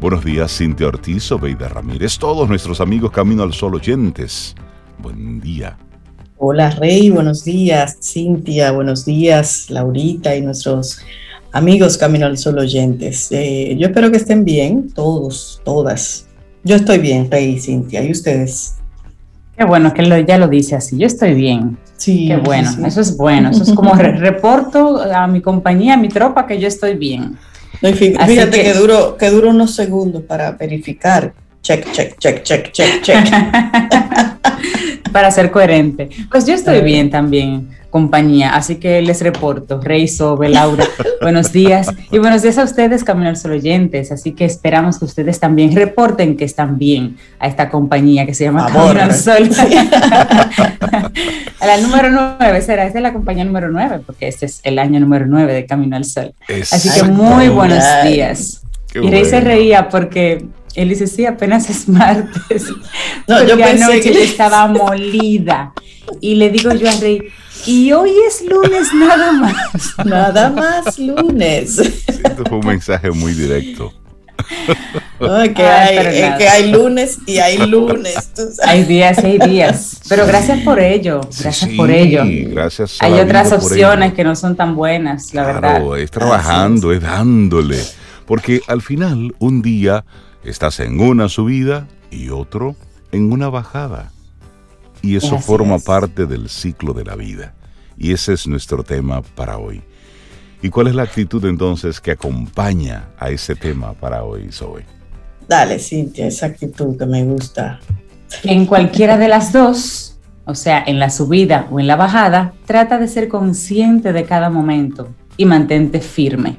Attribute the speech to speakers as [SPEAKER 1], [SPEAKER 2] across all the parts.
[SPEAKER 1] Buenos días, Cintia Ortiz, Obeida Ramírez, todos nuestros amigos Camino al Sol oyentes. Buen día.
[SPEAKER 2] Hola Rey, buenos días. Cintia, buenos días. Laurita y nuestros amigos Camino al Sol oyentes. Eh, yo espero que estén bien, todos, todas. Yo estoy bien, Rey y Cintia. ¿Y ustedes?
[SPEAKER 3] Qué bueno que ya lo dice así. Yo estoy bien. Sí. Qué bueno. Eso es bueno. Eso es como reporto a mi compañía, a mi tropa, que yo estoy bien.
[SPEAKER 2] Fíjate que, duro, que duro unos segundos para verificar check, check, check, check, check, check.
[SPEAKER 3] Para ser coherente. Pues yo estoy bien también, compañía, así que les reporto, Rey, Sobe, Laura, buenos días. Y buenos días a ustedes, Camino al Sol oyentes, así que esperamos que ustedes también reporten que están bien a esta compañía que se llama Camino al Sol. a la número 9 será, esta es la compañía número 9, porque este es el año número 9 de Camino al Sol. Así que muy buenos días. y Rey se reía porque él dice, sí, apenas es martes. No, yo pensé que... estaba molida. Y le digo yo a Rey, y hoy es lunes nada más.
[SPEAKER 2] Nada más lunes.
[SPEAKER 1] esto fue un mensaje muy directo.
[SPEAKER 2] que, hay, que, hay, lunes y hay lunes.
[SPEAKER 3] Hay días y hay días. Pero gracias por ello. Gracias por ello.
[SPEAKER 1] Gracias.
[SPEAKER 3] hay otras opciones que no son tan buenas, la claro,
[SPEAKER 1] verdad. Es trabajando, es dándole. Porque al final, un día Estás en una subida y otro en una bajada. Y eso forma parte del ciclo de la vida. Y ese es nuestro tema para hoy. ¿Y cuál es la actitud entonces que acompaña a ese tema para hoy, Zoe?
[SPEAKER 2] Dale, Cintia, esa actitud que me gusta.
[SPEAKER 3] En cualquiera de las dos, o sea, en la subida o en la bajada, trata de ser consciente de cada momento y mantente firme.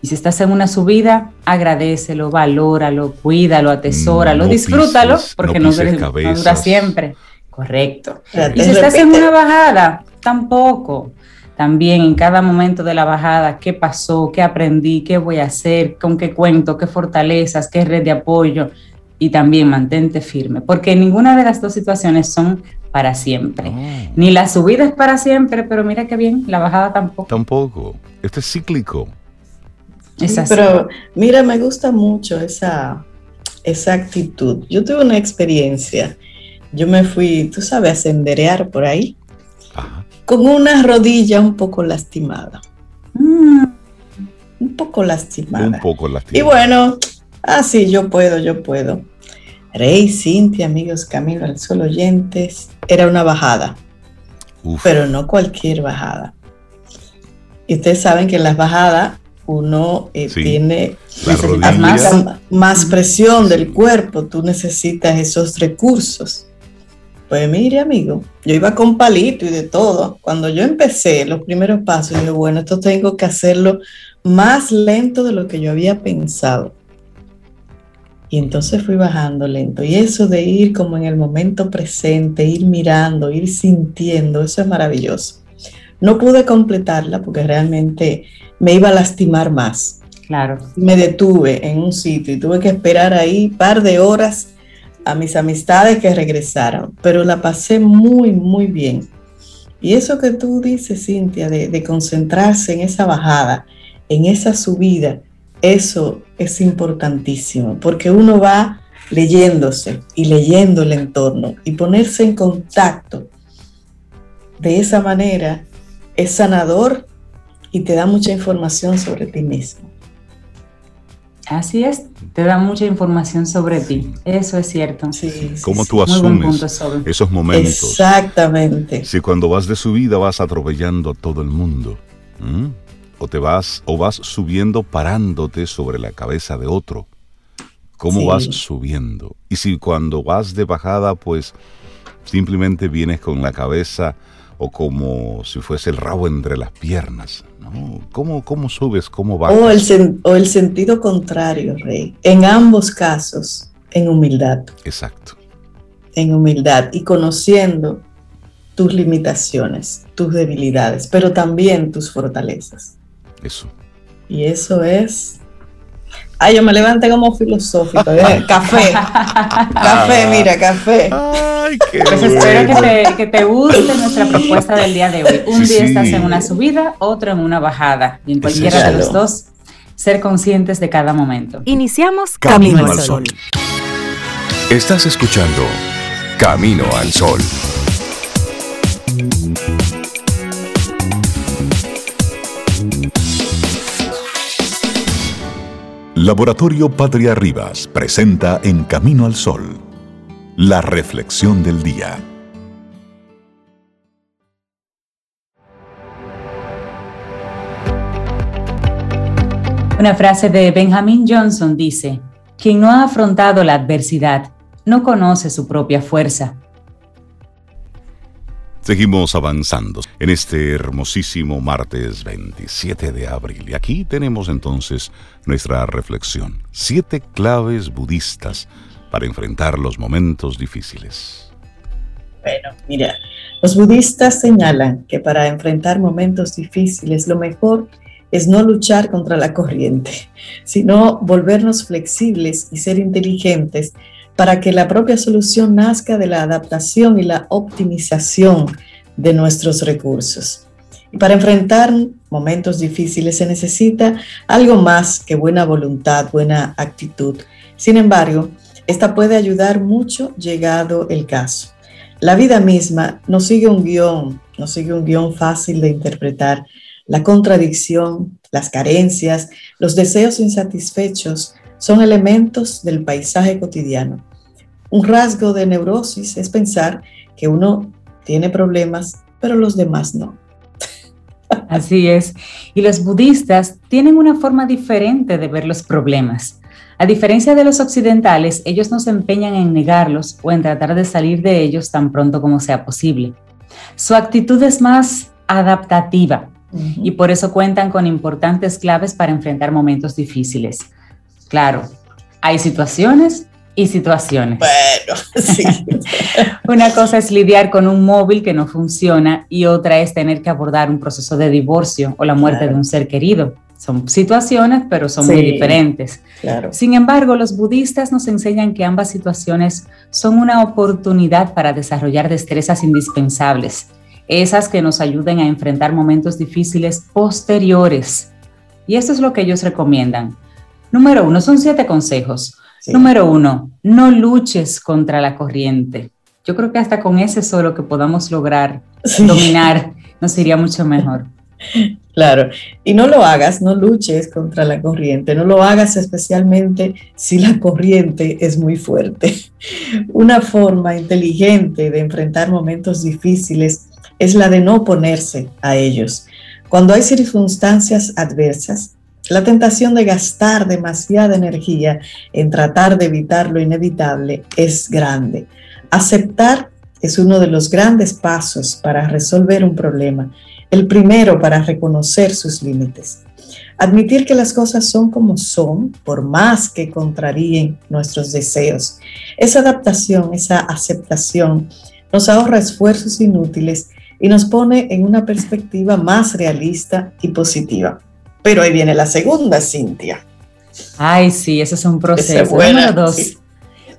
[SPEAKER 3] Y si estás en una subida, agradecelo, valóralo, cuídalo, atesóralo, disfrútalo, porque no, dura, siempre. Correcto. y si estás en una bajada, tampoco. También en cada momento de la bajada, qué pasó, qué aprendí, qué voy a hacer, con qué cuento, qué fortalezas, qué red de apoyo. Y también mantente firme, porque ninguna de las dos situaciones son para siempre. Ni la subida es para siempre, pero mira qué bien, la bajada tampoco.
[SPEAKER 1] Tampoco. Esto es cíclico
[SPEAKER 2] pero mira, me gusta mucho esa, esa actitud. Yo tuve una experiencia. Yo me fui, tú sabes, a senderear por ahí con una rodilla un poco lastimada. Mm, un poco lastimada.
[SPEAKER 1] Un poco lastimada.
[SPEAKER 2] Y bueno, así ah, yo puedo, yo puedo. Rey, Cintia, amigos, Camino al Sol oyentes, era una bajada. Pero no cualquier bajada. Y ustedes saben que en las bajadas uno eh, tiene más, presión del cuerpo, tú necesitas esos recursos. Pues mire, amigo, yo iba con palito y de todo. Cuando yo empecé los primeros pasos, dije, bueno, esto tengo que hacerlo más lento de lo que yo había pensado. Y entonces fui bajando lento. Y eso de ir como en el momento presente, ir mirando, ir sintiendo, eso es maravilloso. No pude completarla porque realmente me iba a lastimar más.
[SPEAKER 3] Claro.
[SPEAKER 2] Me detuve en un sitio y tuve que esperar ahí un par de horas a mis amistades que regresaran, pero la pasé muy, muy bien. Y eso que tú dices, Cintia, de, de concentrarse en esa bajada, en esa subida, eso es importantísimo, porque uno va leyéndose y leyendo el entorno y ponerse en contacto de esa manera es sanador y te da mucha información sobre ti mismo.
[SPEAKER 3] Así es, te da mucha información sobre ti. Eso es cierto.
[SPEAKER 1] Sí, Cómo tú asumes esos momentos.
[SPEAKER 2] Exactamente.
[SPEAKER 1] Si cuando vas de subida vas atropellando a todo el mundo, o te vas o vas subiendo parándote sobre la cabeza de otro. ¿Cómo vas subiendo? Y si cuando vas de bajada, pues simplemente vienes con la cabeza o como si fuese el rabo entre las piernas. ¿no? ¿Cómo, ¿Cómo, subes? ¿Cómo?
[SPEAKER 2] O el, o el sentido contrario, Rey. En ambos casos, en humildad.
[SPEAKER 1] Exacto.
[SPEAKER 2] En humildad y conociendo tus limitaciones, tus debilidades, pero también tus fortalezas.
[SPEAKER 1] Eso.
[SPEAKER 2] Y eso es Ay, yo me levanté como filosófico. ¿eh? Café. café, mira, café.
[SPEAKER 3] Ay, qué pues espero que te, que te, guste nuestra propuesta del día de hoy. Un día estás en una subida, otro en una bajada. Y en cualquiera de los dos ser conscientes de cada momento.
[SPEAKER 4] Iniciamos Camino, al Sol.
[SPEAKER 5] Estás escuchando Camino al Sol. Laboratorio Patria Rivas presenta En Camino al Sol, la reflexión del día.
[SPEAKER 3] Una frase de Benjamin Johnson dice, quien no ha afrontado la adversidad no conoce su propia fuerza.
[SPEAKER 1] Seguimos avanzando en este hermosísimo martes 27 de abril y aquí tenemos entonces nuestra reflexión. Siete claves budistas para enfrentar los momentos difíciles.
[SPEAKER 2] Bueno, mira, los budistas señalan que para enfrentar momentos difíciles lo mejor es no luchar contra la corriente, sino volvernos flexibles y ser inteligentes para que la propia solución nazca de la adaptación y la optimización de nuestros recursos. Y para enfrentar momentos difíciles se necesita algo más que buena voluntad, buena actitud. Sin embargo, esta puede ayudar mucho llegado el caso. La vida misma no sigue un guion, no sigue un guion fácil de interpretar. La contradicción, las carencias, los deseos insatisfechos son elementos del paisaje cotidiano. Un rasgo de neurosis es pensar que uno tiene problemas, pero los demás no.
[SPEAKER 3] Así es. Y los budistas tienen una forma diferente de ver los problemas. A diferencia de los occidentales, ellos no se empeñan en negarlos o en tratar de salir de ellos tan pronto como sea posible. Su actitud es más adaptativa y por eso cuentan con importantes claves para enfrentar momentos difíciles. Claro, hay situaciones y situaciones.
[SPEAKER 2] Bueno, sí.
[SPEAKER 3] Una cosa es lidiar con un móvil que no funciona y otra es tener que abordar un proceso de divorcio o la muerte de un ser querido. Son situaciones, pero son muy diferentes.
[SPEAKER 2] Claro.
[SPEAKER 3] Sin embargo, los budistas nos enseñan que ambas situaciones son una oportunidad para desarrollar destrezas indispensables, esas que nos ayuden a enfrentar momentos difíciles posteriores. Y esto es lo que ellos recomiendan. Número uno, son siete consejos. Número uno, no luches contra la corriente. Yo creo que hasta con ese solo que podamos lograr dominar nos iría mucho mejor.
[SPEAKER 2] Claro, y no lo hagas, no luches contra la corriente, no lo hagas especialmente si la corriente es muy fuerte. Una forma inteligente de enfrentar momentos difíciles es la de no oponerse a ellos. Cuando hay circunstancias adversas, la tentación de gastar demasiada energía en tratar de evitar lo inevitable es grande. Aceptar es uno de los grandes pasos para resolver un problema, el primero para reconocer sus límites. Admitir que las cosas son como son, por más que contraríen nuestros deseos. Esa adaptación, esa aceptación nos ahorra esfuerzos inútiles y nos pone en una perspectiva más realista y positiva. Pero ahí viene la segunda, Cintia.
[SPEAKER 3] Ay, sí, ese es un proceso. Número dos,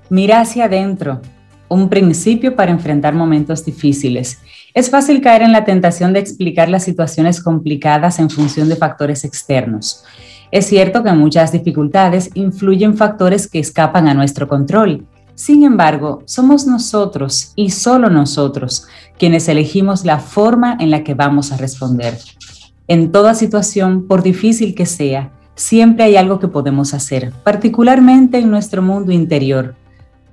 [SPEAKER 3] mira hacia adentro, un principio para enfrentar momentos difíciles. Es fácil caer en la tentación de explicar las situaciones complicadas en función de factores externos. Es cierto que muchas dificultades influyen factores que escapan a nuestro control. Sin embargo, somos nosotros y solo nosotros quienes elegimos la forma en la que vamos a responder. En toda situación, por difícil que sea, siempre hay algo que podemos hacer, particularmente en nuestro mundo interior.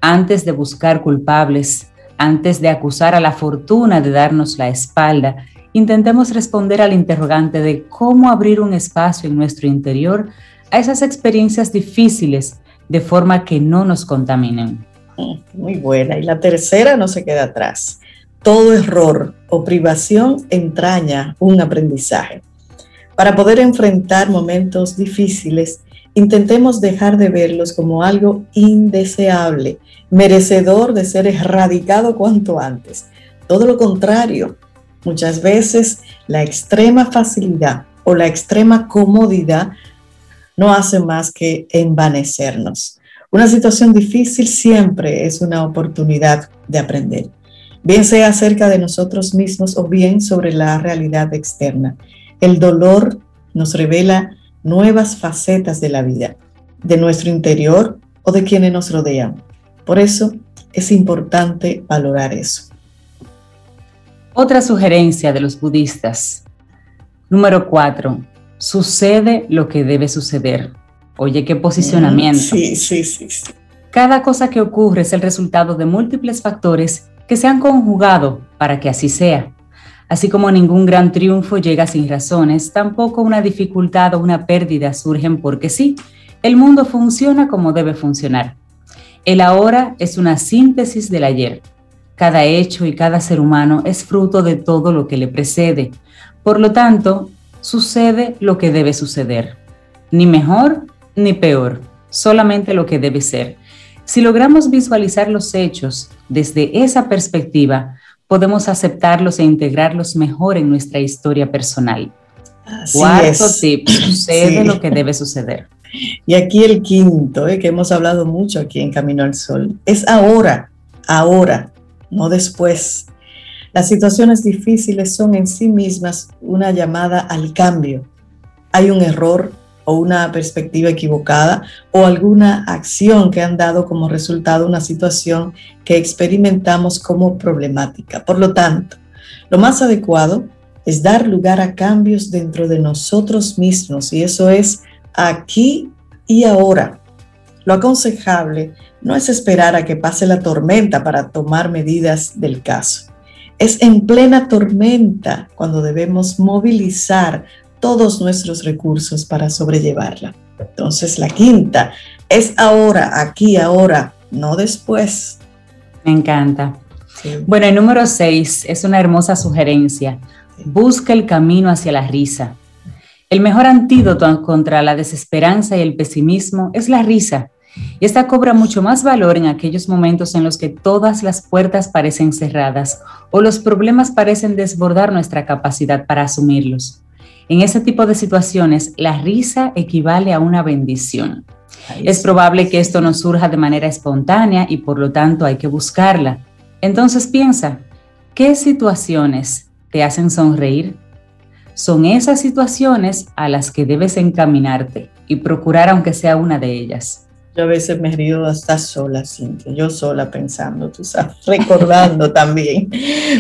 [SPEAKER 3] Antes de buscar culpables, antes de acusar a la fortuna de darnos la espalda, intentemos responder al interrogante de cómo abrir un espacio en nuestro interior a esas experiencias difíciles de forma que no nos contaminen.
[SPEAKER 2] Muy buena. Y la tercera no se queda atrás. Todo error o privación entraña un aprendizaje. Para poder enfrentar momentos difíciles, intentemos dejar de verlos como algo indeseable, merecedor de ser erradicado cuanto antes. Todo lo contrario, muchas veces la extrema facilidad o la extrema comodidad no hace más que envanecernos. Una situación difícil siempre es una oportunidad de aprender bien sea acerca de nosotros mismos o bien sobre la realidad externa. El dolor nos revela nuevas facetas de la vida, de nuestro interior o de quienes nos rodean. Por eso es importante valorar eso.
[SPEAKER 3] Otra sugerencia de los budistas. Número cuatro, sucede lo que debe suceder. Oye, qué posicionamiento.
[SPEAKER 2] Sí, sí, sí,
[SPEAKER 3] Cada cosa que ocurre es el resultado de múltiples factores que se han conjugado para que así sea. Así como ningún gran triunfo llega sin razones, tampoco una dificultad o una pérdida surgen porque sí. El mundo funciona como debe funcionar. El ahora es una síntesis del ayer. Cada hecho y cada ser humano es fruto de todo lo que le precede. Por lo tanto, sucede lo que debe suceder. Ni mejor ni peor, solamente lo que debe ser. Si logramos visualizar los hechos desde esa perspectiva, podemos aceptarlos e integrarlos mejor en nuestra historia personal. Cuarto tip, sucede lo que debe suceder.
[SPEAKER 2] Y aquí el quinto, eh, que hemos hablado mucho aquí en Camino al Sol, es ahora, ahora, no después. Las situaciones difíciles son en sí mismas una llamada al cambio. Hay un error o una perspectiva equivocada o alguna acción que han dado como resultado una situación que experimentamos como problemática. Por lo tanto, lo más adecuado es dar lugar a cambios dentro de nosotros mismos y eso es aquí y ahora. Lo aconsejable no es esperar a que pase la tormenta para tomar medidas del caso. Es en plena tormenta cuando debemos movilizar todos nuestros recursos para sobrellevarla. Entonces la quinta es ahora, aquí, ahora, no después.
[SPEAKER 3] Me encanta. Bueno, el número seis es una hermosa sugerencia. Busca el camino hacia la risa. El mejor antídoto contra la desesperanza y el pesimismo es la risa. Y esta cobra mucho más valor en aquellos momentos en los que todas las puertas parecen cerradas o los problemas parecen desbordar nuestra capacidad para asumirlos. En ese tipo de situaciones, la risa equivale a una bendición. Es probable que esto no surja de manera espontánea y por lo tanto hay que buscarla. Entonces piensa, ¿qué situaciones te hacen sonreír? Son esas situaciones a las que debes encaminarte y procurar aunque sea una de ellas.
[SPEAKER 2] Yo a veces me río hasta sola, Cintia, yo sola pensando, tú sabes, recordando también.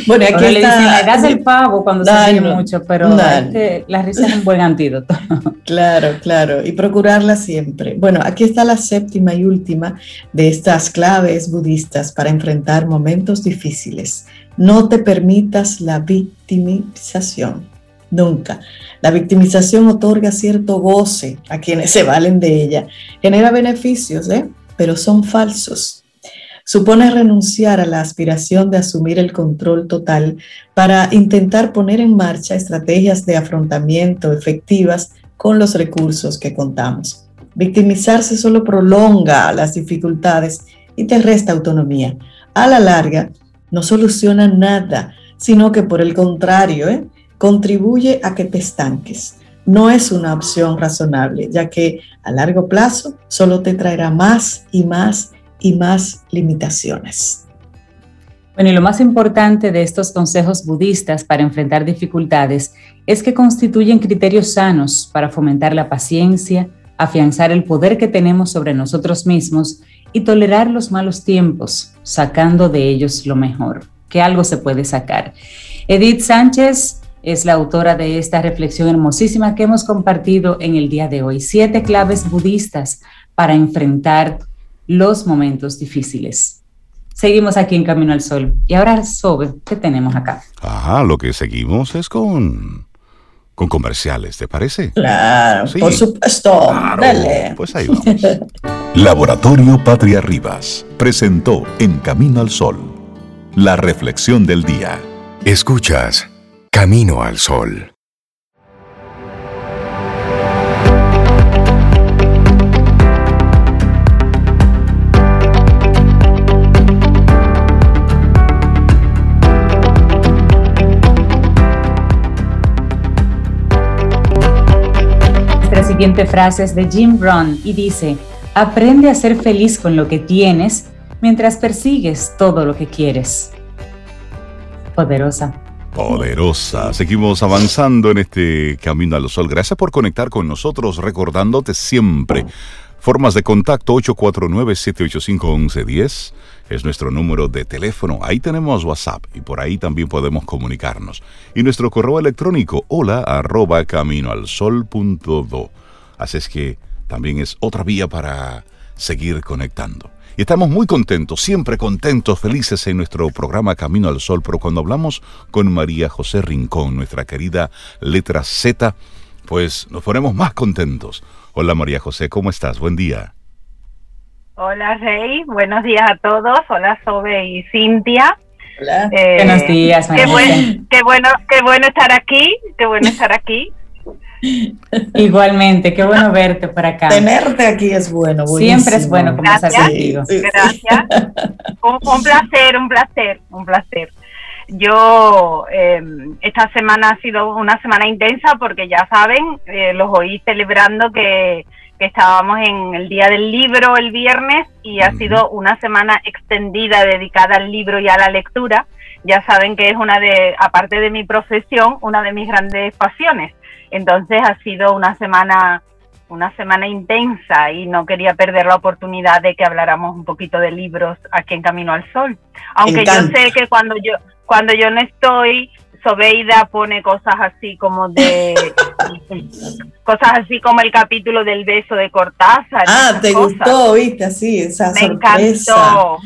[SPEAKER 3] Bueno, aquí le dicen la edad del pavo cuando se ríe mucho, pero la risa es un buen antídoto.
[SPEAKER 2] Claro, claro, y procurarla siempre. Bueno, aquí está la séptima y última de estas claves budistas para enfrentar momentos difíciles. No te permitas la victimización. Nunca. La victimización otorga cierto goce a quienes se valen de ella. Genera beneficios, ¿eh? pero son falsos. Supone renunciar a la aspiración de asumir el control total para intentar poner en marcha estrategias de afrontamiento efectivas con los recursos que contamos. Victimizarse solo prolonga las dificultades y te resta autonomía. A la larga, no soluciona nada, sino que por el contrario, ¿eh? Contribuye a que te estanques. No es una opción razonable, ya que a largo plazo solo te traerá más y más y más limitaciones.
[SPEAKER 3] Bueno, y lo más importante de estos consejos budistas para enfrentar dificultades es que constituyen criterios sanos para fomentar la paciencia, afianzar el poder que tenemos sobre nosotros mismos y tolerar los malos tiempos, sacando de ellos lo mejor, que algo se puede sacar. Edith Sánchez, es la autora de esta reflexión hermosísima que hemos compartido en el día de hoy. Siete claves budistas para enfrentar los momentos difíciles. Seguimos aquí en Camino al Sol. Y ahora, Sobe, ¿qué tenemos acá?
[SPEAKER 1] Ajá, lo que seguimos es con, con comerciales, ¿te parece?
[SPEAKER 2] Claro, por supuesto. Dale.
[SPEAKER 1] Pues ahí vamos.
[SPEAKER 5] Laboratorio Patria Rivas presentó En Camino al Sol la reflexión del día.
[SPEAKER 6] Escuchas Camino al Sol.
[SPEAKER 3] Nuestra siguiente frase es de Jim Brown y dice, aprende a ser feliz con lo que tienes mientras persigues todo lo que quieres. Poderosa.
[SPEAKER 1] Poderosa. Seguimos avanzando en este camino al sol. Gracias por conectar con nosotros, recordándote siempre. Formas de contacto 849-785-1110 es nuestro número de teléfono. Ahí tenemos WhatsApp y por ahí también podemos comunicarnos. Y nuestro correo electrónico hola arroba caminoalsol.do. Así es que también es otra vía para seguir conectando. Y estamos muy contentos, siempre contentos, felices en nuestro programa Camino al Sol, pero cuando hablamos con María José Rincón, nuestra querida letra Z, pues nos ponemos más contentos. Hola María José, ¿cómo estás? Buen día.
[SPEAKER 7] Hola Rey, buenos días a todos. Hola Sobe y Cintia.
[SPEAKER 3] Hola. Eh, buenos días,
[SPEAKER 7] María qué, qué bueno, qué bueno estar aquí, qué bueno estar aquí.
[SPEAKER 3] Igualmente, qué bueno verte por acá.
[SPEAKER 2] Tenerte aquí es bueno.
[SPEAKER 3] Siempre es bueno conversar contigo.
[SPEAKER 7] Gracias. Un, placer, un placer, un placer. Yo, em, esta semana ha sido una semana intensa porque ya saben, eh, los oí celebrando que, que, estábamos en el Día del Libro el viernes y ha sido una semana extendida dedicada al libro y a la lectura. Ya saben que es una de, aparte de mi profesión, una de mis grandes pasiones. Entonces ha sido una semana una semana intensa y no quería perder la oportunidad de que habláramos un poquito de libros aquí en Camino al Sol. Aunque yo sé que cuando yo cuando yo no estoy Sobeida pone cosas así como de cosas así como el capítulo del beso de Cortázar.
[SPEAKER 2] Ah, te gustó, viste, así, esa
[SPEAKER 7] me encantó,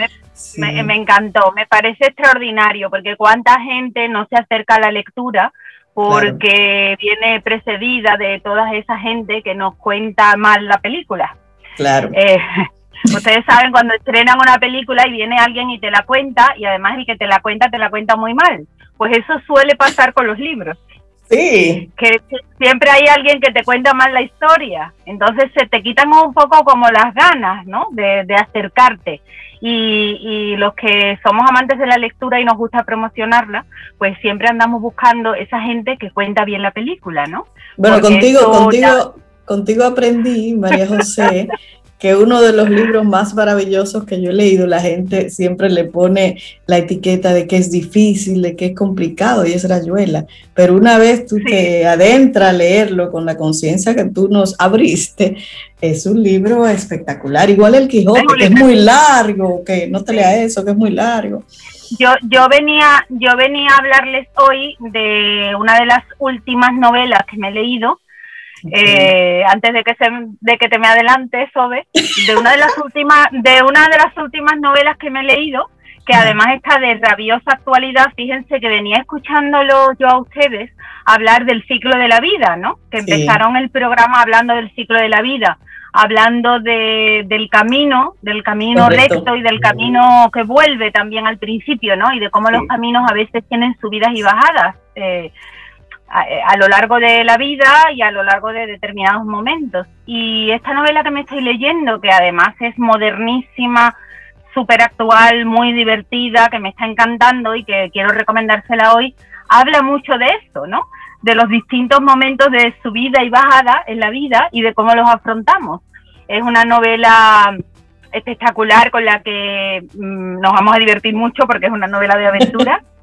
[SPEAKER 7] me, me, encantó, me parece extraordinario porque cuánta gente no se acerca a la lectura porque viene precedida de toda esa gente que nos cuenta mal la película.
[SPEAKER 2] Claro.
[SPEAKER 7] Eh, ustedes saben cuando estrenan una película y viene alguien y te la cuenta y además el que te la cuenta te la cuenta muy mal. Pues eso suele pasar con los libros.
[SPEAKER 2] Sí.
[SPEAKER 7] Que siempre hay alguien que te cuenta mal la historia. Entonces se te quitan un poco como las ganas, ¿no? De, de acercarte y, los que somos amantes de la lectura y nos gusta promocionarla, pues siempre andamos buscando esa gente que cuenta bien la película, ¿no?
[SPEAKER 2] Bueno, contigo, contigo, contigo aprendí, María José, que uno de los libros más maravillosos que yo he leído, la gente siempre le pone la etiqueta de que es difícil, de que es complicado y es rayuela, pero una vez tú te adentras a leerlo con la conciencia que tú nos abriste, es un libro espectacular, igual el Quijote, que es muy largo, que no te lea eso, que es muy largo.
[SPEAKER 7] Yo, yo venía, yo venía a hablarles hoy de una de las últimas novelas que me he leído, eh, antes de que se, de que te me adelantes, Sobe, de una de las últimas, de una de las últimas novelas que me he leído, que además está de rabiosa actualidad, fíjense que venía escuchándolo yo a ustedes hablar del ciclo de la vida, ¿no? Que empezaron el programa hablando del ciclo de la vida, hablando de, del camino, del camino recto y del camino que vuelve también al principio, ¿no? Y de cómo los caminos a veces tienen subidas y bajadas. Eh, a, lo largo de la vida y a lo largo de determinados momentos. Y esta novela que me estoy leyendo, que además es modernísima, súper actual, muy divertida, que me está encantando y que quiero recomendársela hoy, habla mucho de esto, ¿no? De los distintos momentos de subida y bajada en la vida y de cómo los afrontamos. Es una novela espectacular con la que mm, nos vamos a divertir mucho porque es una novela de aventura.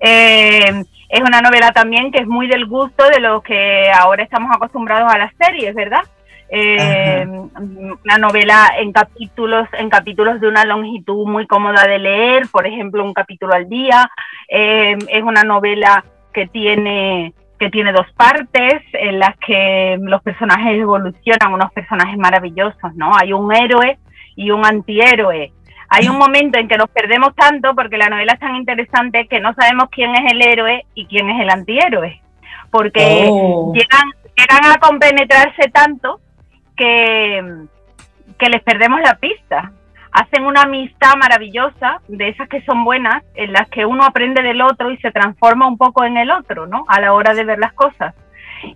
[SPEAKER 7] Eh, es una novela también que es muy del gusto de lo que ahora estamos acostumbrados a las series, ¿verdad? Eh, una novela en capítulos, en capítulos de una longitud muy cómoda de leer, por ejemplo, un capítulo al día. Eh, es una novela que tiene que tiene dos partes en las que los personajes evolucionan, unos personajes maravillosos, ¿no? Hay un héroe y un antihéroe hay un momento en que nos perdemos tanto porque la novela es tan interesante que no sabemos quién es el héroe y quién es el antihéroe. Porque oh. llegan, llegan a compenetrarse tanto que, que les perdemos la pista. Hacen una amistad maravillosa, de esas que son buenas, en las que uno aprende del otro y se transforma un poco en el otro, ¿no? A la hora de ver las cosas.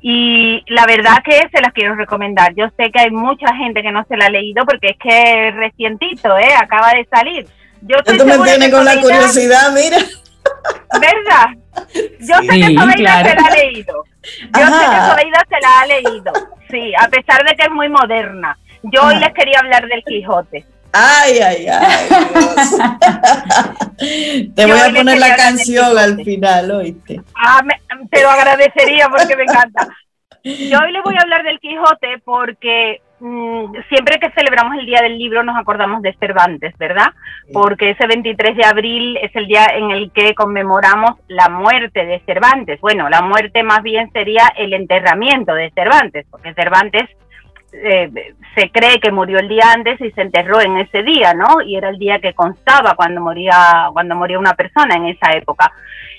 [SPEAKER 7] Y la verdad que se las quiero recomendar. Yo sé que hay mucha gente que no se la ha leído porque es que es recientito, ¿eh? Acaba de salir.
[SPEAKER 2] Yo Esto me tiene con la curiosidad, mira.
[SPEAKER 7] ¿Verdad? Yo sé que Soleida se la ha leído. Yo sé que Soleida se la ha leído. Sí, a pesar de que es muy moderna. Yo hoy les quería hablar del Quijote.
[SPEAKER 2] Ay, ay, ay. Te voy a poner la canción al final, ¿oíste?
[SPEAKER 7] Ah, te lo agradecería porque me encanta. Yo hoy le voy a hablar del Quijote porque mm, siempre que celebramos el Día del Libro nos acordamos de Cervantes, ¿verdad? Porque ese 23 de abril es el día en el que conmemoramos la muerte de Cervantes. Bueno, la muerte más bien sería el enterramiento de Cervantes, porque Cervantes eh, se cree que murió el día antes y se enterró en ese día, ¿no? Y era el día que constaba cuando moría, cuando moría una persona en esa época.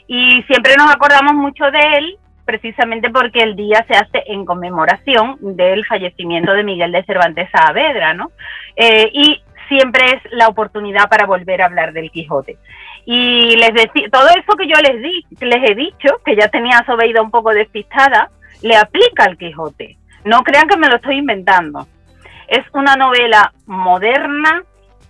[SPEAKER 7] Y siempre nos acordamos mucho de él precisamente porque el día se hace en conmemoración del fallecimiento de Miguel de Cervantes Saavedra, ¿no? Eh, y siempre es la oportunidad para volver a hablar del Quijote. Y les decía, todo eso que yo les, di, les he dicho, que ya tenía Sobeida un poco despistada, le aplica al Quijote. No crean que me lo estoy inventando. Es una novela moderna,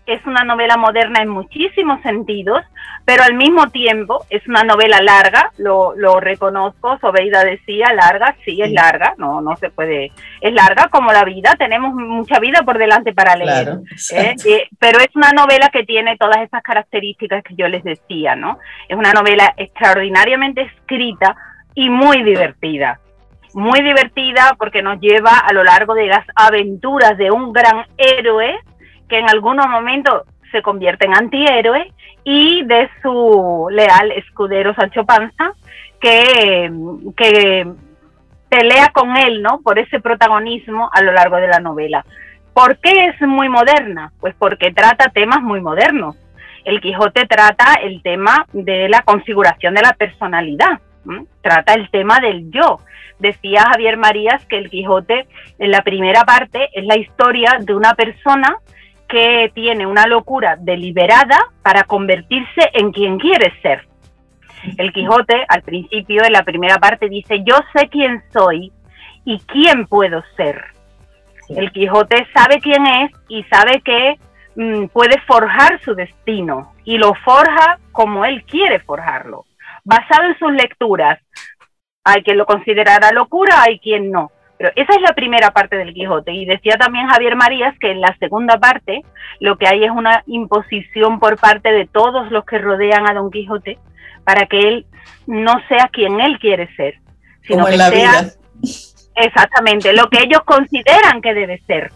[SPEAKER 7] es una novela moderna en muchísimos sentidos, pero al mismo tiempo es una novela larga, lo, lo reconozco, Sobeida decía, larga, sí es larga, no, no se puede, es larga como la vida, tenemos mucha vida por delante para leer, ¿eh? Eh, pero es una novela que tiene todas esas características que yo les decía, ¿no? Es una novela extraordinariamente escrita y muy divertida muy divertida porque nos lleva a lo largo de las aventuras de un gran héroe que en algunos momentos se convierte en antihéroe y de su leal escudero Sancho Panza que, que pelea con él, ¿no? Por ese protagonismo a lo largo de la novela. ¿Por qué es muy moderna? Pues porque trata temas muy modernos. El Quijote trata el tema de la configuración de la personalidad, trata el tema del yo. Decía Javier Marías que el Quijote en la primera parte es la historia de una persona que tiene una locura deliberada para convertirse en quien quiere ser. El Quijote al principio, en la primera parte, dice, yo sé quién soy y quién puedo ser. El Quijote sabe quién es y sabe que mm, puede forjar su destino y lo forja como él quiere forjarlo, basado en sus lecturas. Hay quien lo considerará locura, hay quien no esa es la primera parte del Quijote. Y decía también Javier Marías que en la segunda parte lo que hay es una imposición por parte de todos los que rodean a Don Quijote para que él no sea quien él quiere ser, sino que sea exactamente lo que ellos consideran que debe ser.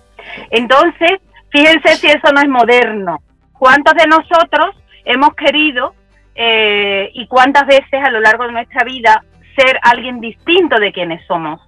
[SPEAKER 7] Entonces, fíjense si eso no es moderno. ¿Cuántos de nosotros hemos querido eh, y cuántas veces a lo largo de nuestra vida ser alguien distinto de quienes somos?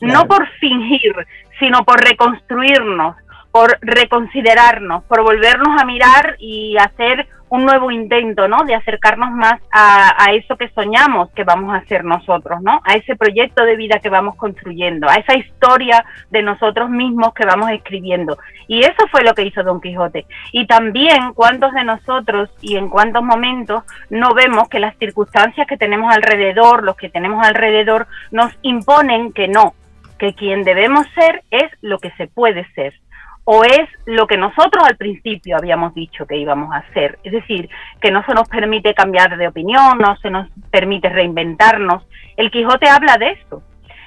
[SPEAKER 7] no por fingir, sino por reconstruirnos, por reconsiderarnos, por volvernos a mirar y hacer un nuevo intento, ¿no? De acercarnos más a, eso que soñamos que vamos a hacer nosotros, ¿no? A ese proyecto de vida que vamos construyendo, a esa historia de nosotros mismos que vamos escribiendo. Y eso fue lo que hizo Don Quijote. Y también cuántos de nosotros y en cuántos momentos no vemos que las circunstancias que tenemos alrededor, los que tenemos alrededor, nos imponen que no, que quien debemos ser es lo que se puede ser o es lo que nosotros al principio habíamos dicho que íbamos a hacer. Es decir, que no se nos permite cambiar de opinión, no se nos permite reinventarnos. El Quijote habla de eso.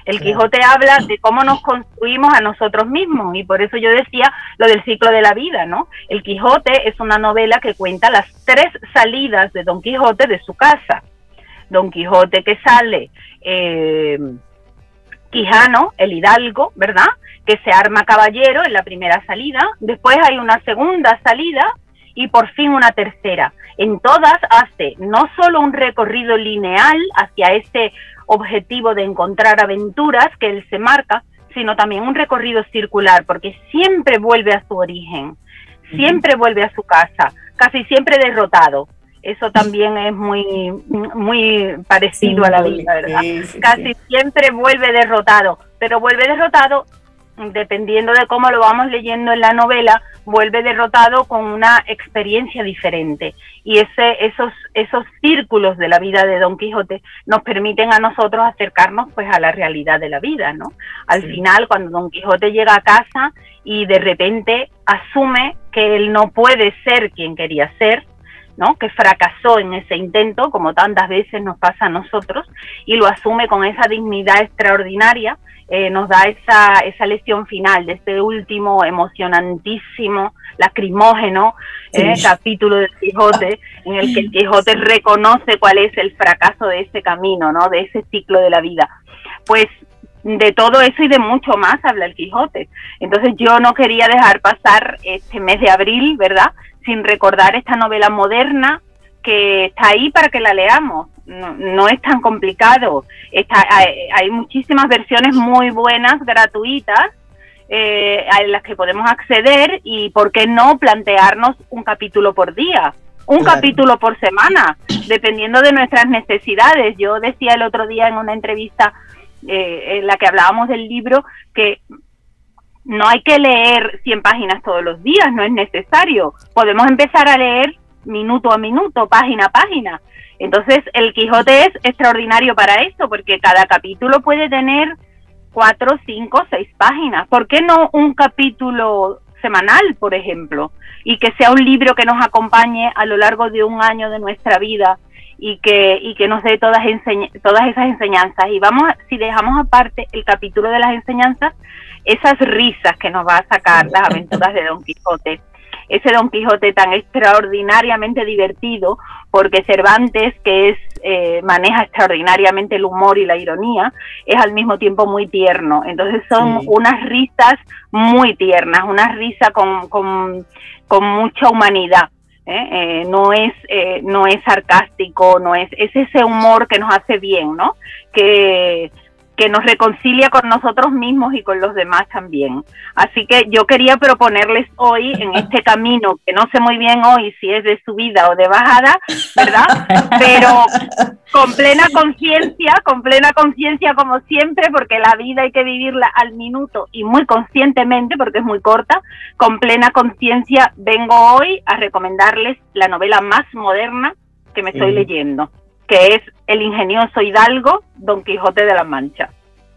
[SPEAKER 7] El Quijote habla de cómo nos construimos a nosotros mismos y por eso yo decía lo del ciclo de la vida, ¿no? El Quijote es una novela que cuenta las tres salidas de Don Quijote de su casa. Don Quijote que sale eh, Quijano, el hidalgo, ¿verdad? Que se arma caballero en la primera salida, después hay una segunda salida y por fin una tercera. En todas hace no solo un recorrido lineal hacia ese objetivo de encontrar aventuras que él se marca, sino también un recorrido circular, porque siempre vuelve a su origen, siempre vuelve a su casa, casi siempre derrotado, eso también es muy, muy parecido a la vida, ¿verdad? Casi siempre vuelve derrotado, pero vuelve derrotado dependiendo de cómo lo vamos leyendo en la novela, vuelve derrotado con una experiencia diferente. Y ese, esos, esos círculos de la vida de Don Quijote nos permiten a nosotros acercarnos pues a la realidad de la vida, ¿no? Al final, cuando Don Quijote llega a casa y de repente asume que él no puede ser quien quería ser, ¿no? que fracasó en ese intento, como tantas veces nos pasa a nosotros, y lo asume con esa dignidad extraordinaria eh, nos da esa, esa lección final de este último emocionantísimo, lacrimógeno eh, capítulo del Quijote, en el que el Quijote reconoce cuál es el fracaso de ese camino, ¿no? de ese ciclo de la vida. Pues de todo eso y de mucho más habla el Quijote. Entonces yo no quería dejar pasar este mes de abril, ¿verdad? Sin recordar esta novela moderna que está ahí para que la leamos. No, es tan complicado. Está, hay, muchísimas versiones muy buenas, gratuitas, eh, a las que podemos acceder y, ¿por qué no plantearnos un capítulo por día? Un capítulo por semana, dependiendo de nuestras necesidades. Yo decía el otro día en una entrevista eh, en la que hablábamos del libro, que no hay que leer 100 páginas todos los días, no es necesario. Podemos empezar a leer minuto a minuto, página a página. Entonces, el Quijote es extraordinario para esto, porque cada capítulo puede tener cuatro, cinco, seis páginas. ¿Por qué no un capítulo semanal, por ejemplo? Y que sea un libro que nos acompañe a lo largo de un año de nuestra vida y que, y que nos dé todas, todas esas enseñanzas. Y vamos, si dejamos aparte el capítulo de las enseñanzas, esas risas que nos va a sacar las aventuras de Don Quijote. Ese Don Quijote tan extraordinariamente divertido, porque Cervantes, que es eh, maneja extraordinariamente el humor y la ironía, es al mismo tiempo muy tierno. Entonces son unas risas muy tiernas, una risa con, con, con mucha humanidad. ¿eh? Eh, no es eh, no es sarcástico, no es es ese humor que nos hace bien, ¿no? Que que nos reconcilia con nosotros mismos y con los demás también. Así que yo quería proponerles hoy en este camino, que no sé muy bien hoy si es de subida o de bajada, ¿verdad? Pero con plena conciencia, con plena conciencia como siempre, porque la vida hay que vivirla al minuto y muy conscientemente, porque es muy corta, con plena conciencia vengo hoy a recomendarles la novela más moderna que me estoy leyendo que es el ingenioso Hidalgo, Don Quijote de la Mancha.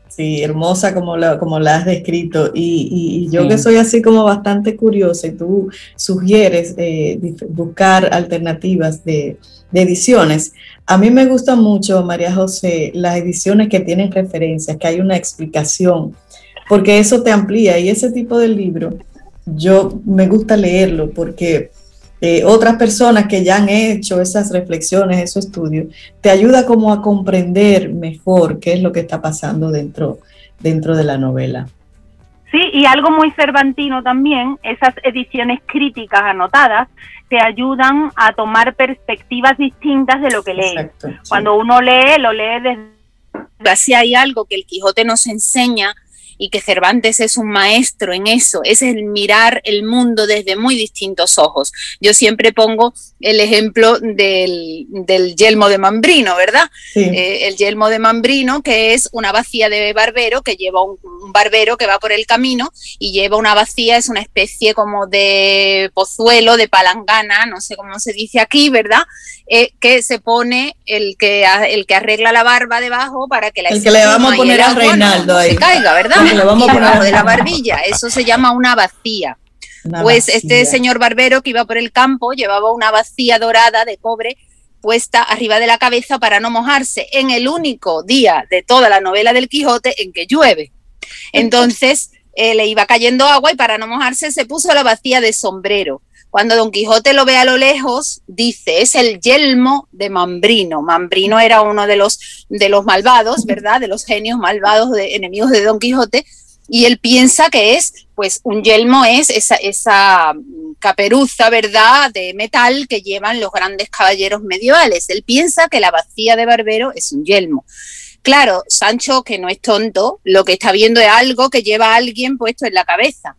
[SPEAKER 2] Sí, hermosa como la, como la has descrito. Y, yo que soy así como bastante curiosa y tú sugieres eh, buscar alternativas de, de, ediciones. A mí me gustan mucho, María José, las ediciones que tienen referencias, que hay una explicación, porque eso te amplía y ese tipo de libro, yo me gusta leerlo porque eh, otras personas que ya han hecho esas reflexiones, esos estudios, te ayuda como a comprender mejor qué es lo que está pasando dentro, dentro de la novela.
[SPEAKER 7] Sí, y algo muy cervantino también, esas ediciones críticas anotadas te ayudan a tomar perspectivas distintas de lo que lees. Cuando uno lee, lo lee desde...
[SPEAKER 8] Si hay algo que el Quijote nos enseña y que Cervantes es un maestro en eso, es el mirar el mundo desde muy distintos ojos. Yo siempre pongo el ejemplo del, yelmo de Mambrino, ¿verdad? Eh, el yelmo de Mambrino, que es una vacía de barbero, que lleva un, barbero que va por el camino y lleva una vacía, es una especie como de pozuelo, de palangana, no sé cómo se dice aquí, ¿verdad? Eh, que se pone el que, el que arregla la barba debajo para que la
[SPEAKER 2] el que le vamos a poner a Reinaldo ahí.
[SPEAKER 8] se caiga, ¿verdad? De la barbilla. Eso se llama una vacía. pues este señor barbero que iba por el campo llevaba una vacía dorada de cobre puesta arriba de la cabeza para no mojarse en el único día de toda la novela del Quijote en que llueve. Entonces eh, le iba cayendo agua y para no mojarse se puso la vacía de sombrero. Cuando Don Quijote lo ve a lo lejos, dice, es el yelmo de Mambrino. Mambrino era uno de los, de los malvados, ¿verdad? De los genios malvados, de, enemigos de Don Quijote. Y él piensa que es, pues un yelmo es esa, esa caperuza, ¿verdad?, de metal que llevan los grandes caballeros medievales. Él piensa que la vacía de Barbero es un yelmo. Claro, Sancho, que no es tonto, lo que está viendo es algo que lleva a alguien puesto en la cabeza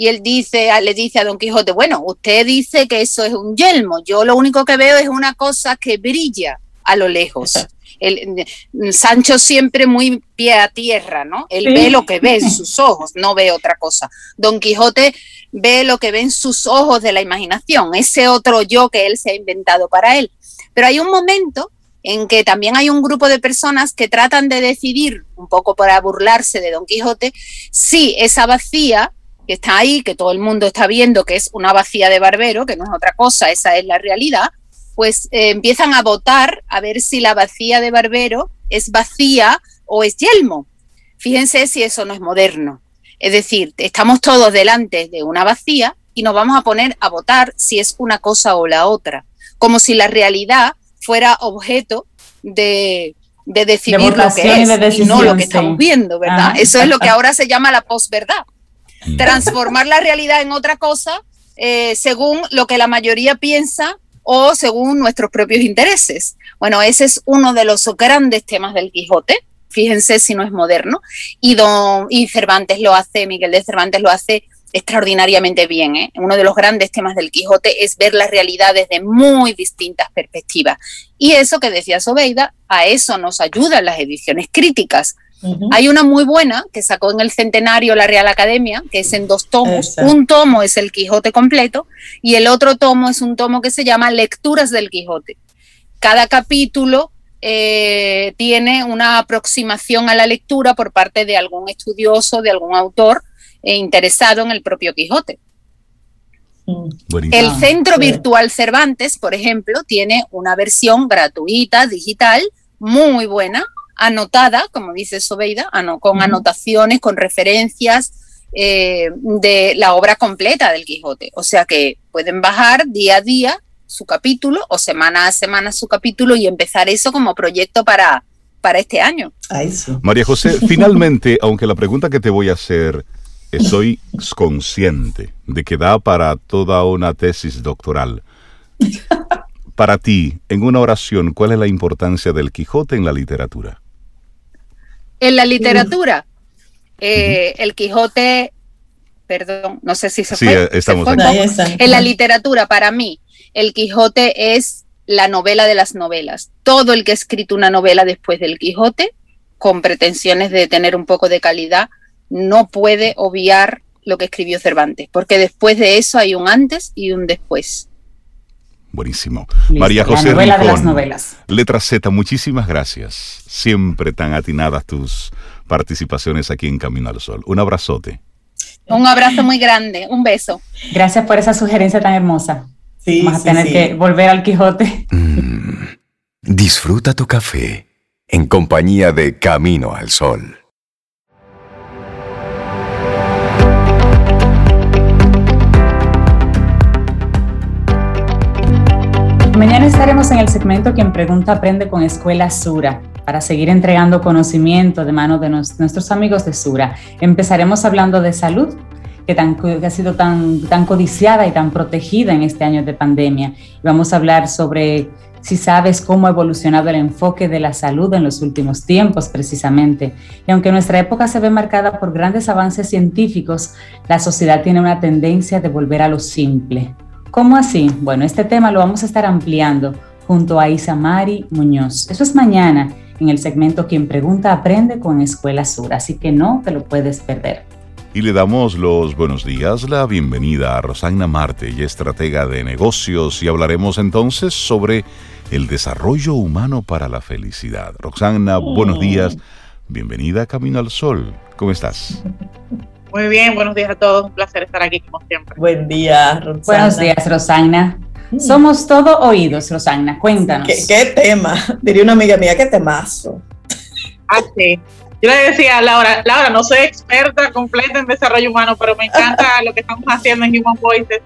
[SPEAKER 8] y él dice, le dice a Don Quijote, bueno, usted dice que eso es un yelmo, yo lo único que veo es una cosa que brilla a lo lejos. El, Sancho siempre muy pie a tierra, ¿no? Él ve lo que ve en sus ojos, no ve otra cosa. Don Quijote ve lo que ve en sus ojos de la imaginación, ese otro yo que él se ha inventado para él. Pero hay un momento en que también hay un grupo de personas que tratan de decidir, un poco para burlarse de Don Quijote, si esa vacía que está ahí, que todo el mundo está viendo que es una vacía de barbero, que no es otra cosa, esa es la realidad, pues eh, empiezan a votar a ver si la vacía de barbero es vacía o es yelmo.
[SPEAKER 7] Fíjense si eso no es moderno. Es decir, estamos todos delante de una vacía y nos vamos a poner a votar si es una cosa o la otra, como si la realidad fuera objeto de, de decidir lo que es y, no lo que estamos viendo, ¿verdad? Ah. Eso es lo que ahora se llama la posverdad. Mm. Transformar la realidad en otra cosa eh, según lo que la mayoría piensa o según nuestros propios intereses. Bueno, ese es uno de los grandes temas del Quijote. Fíjense si no es moderno. Y, don, y Cervantes lo hace, Miguel de Cervantes lo hace extraordinariamente bien. ¿eh? Uno de los grandes temas del Quijote es ver la realidad desde muy distintas perspectivas. Y eso que decía Sobeida, a eso nos ayudan las ediciones críticas. Hay una muy buena que sacó en el centenario la Real Academia, que es en dos tomos. Un tomo es el Quijote completo y el otro tomo es un tomo que se llama Lecturas del Quijote. Cada capítulo eh, tiene una aproximación a la lectura por parte de algún estudioso, de algún autor e interesado en el propio Quijote. El Centro Virtual Cervantes, por ejemplo, tiene una versión gratuita, digital, muy buena, anotada, como dice Sobeida, con anotaciones, con referencias eh, de la obra completa del Quijote. O sea que pueden bajar día a día su capítulo o semana a semana su capítulo y empezar eso como proyecto para, para este año.
[SPEAKER 1] María José, finalmente, aunque la pregunta que te voy a hacer Estoy consciente de que da para toda una tesis doctoral. Para ti, en una oración, ¿cuál es la importancia del Quijote en la literatura?
[SPEAKER 7] En la literatura, eh, el Quijote, perdón, no sé si se
[SPEAKER 1] sí, estamos
[SPEAKER 7] En la literatura, para mí, el Quijote es la novela de las novelas. Todo el que ha escrito una novela después del Quijote, con pretensiones de tener un poco de calidad, no puede obviar lo que escribió Cervantes, porque después de eso hay un antes y un después.
[SPEAKER 1] Buenísimo. María José
[SPEAKER 3] novela de las novelas.
[SPEAKER 1] Letra Z, muchísimas gracias. Siempre tan atinadas tus participaciones aquí en Camino al Sol. Un abrazote.
[SPEAKER 7] Un abrazo muy grande, un beso.
[SPEAKER 3] Gracias por esa sugerencia tan hermosa. Sí, Vamos a tener que volver al Quijote. Mm,
[SPEAKER 6] disfruta tu café en compañía de Camino al Sol.
[SPEAKER 3] Mañana estaremos en el segmento Quien Pregunta Aprende con Escuela Sura para seguir entregando conocimiento de mano de nuestros amigos de Sura. Empezaremos hablando de salud, que, ha sido tan, tan codiciada y tan protegida en este año de pandemia. vamos a hablar sobre si sabes cómo ha evolucionado el enfoque de la salud en los últimos tiempos precisamente. Y aunque nuestra época se ve marcada por grandes avances científicos, la sociedad tiene una tendencia de volver a lo simple ¿Cómo así? Bueno, este tema lo vamos a estar ampliando junto a Isamari Muñoz. Eso es mañana en el segmento Quien Pregunta Aprende con Escuela Sur, así que no te lo puedes perder.
[SPEAKER 1] Y le damos los buenos días, la bienvenida a Rosagna Marte y estratega de negocios y hablaremos entonces sobre el desarrollo humano para la felicidad. Roxana, buenos días, bienvenida a Camino al Sol. ¿Cómo estás?
[SPEAKER 9] Muy bien, buenos días a todos. Un placer estar aquí como siempre.
[SPEAKER 2] Buen día, Rosana.
[SPEAKER 3] Buenos días, Rosana. Mm. Somos todo oídos, Rosana. Cuéntanos.
[SPEAKER 2] ¿Qué, tema? Diría una amiga mía, qué temazo.
[SPEAKER 9] Ah, sí. Yo le decía a Laura, Laura, no soy experta completa en desarrollo humano, pero me encanta lo que estamos haciendo en Human Voices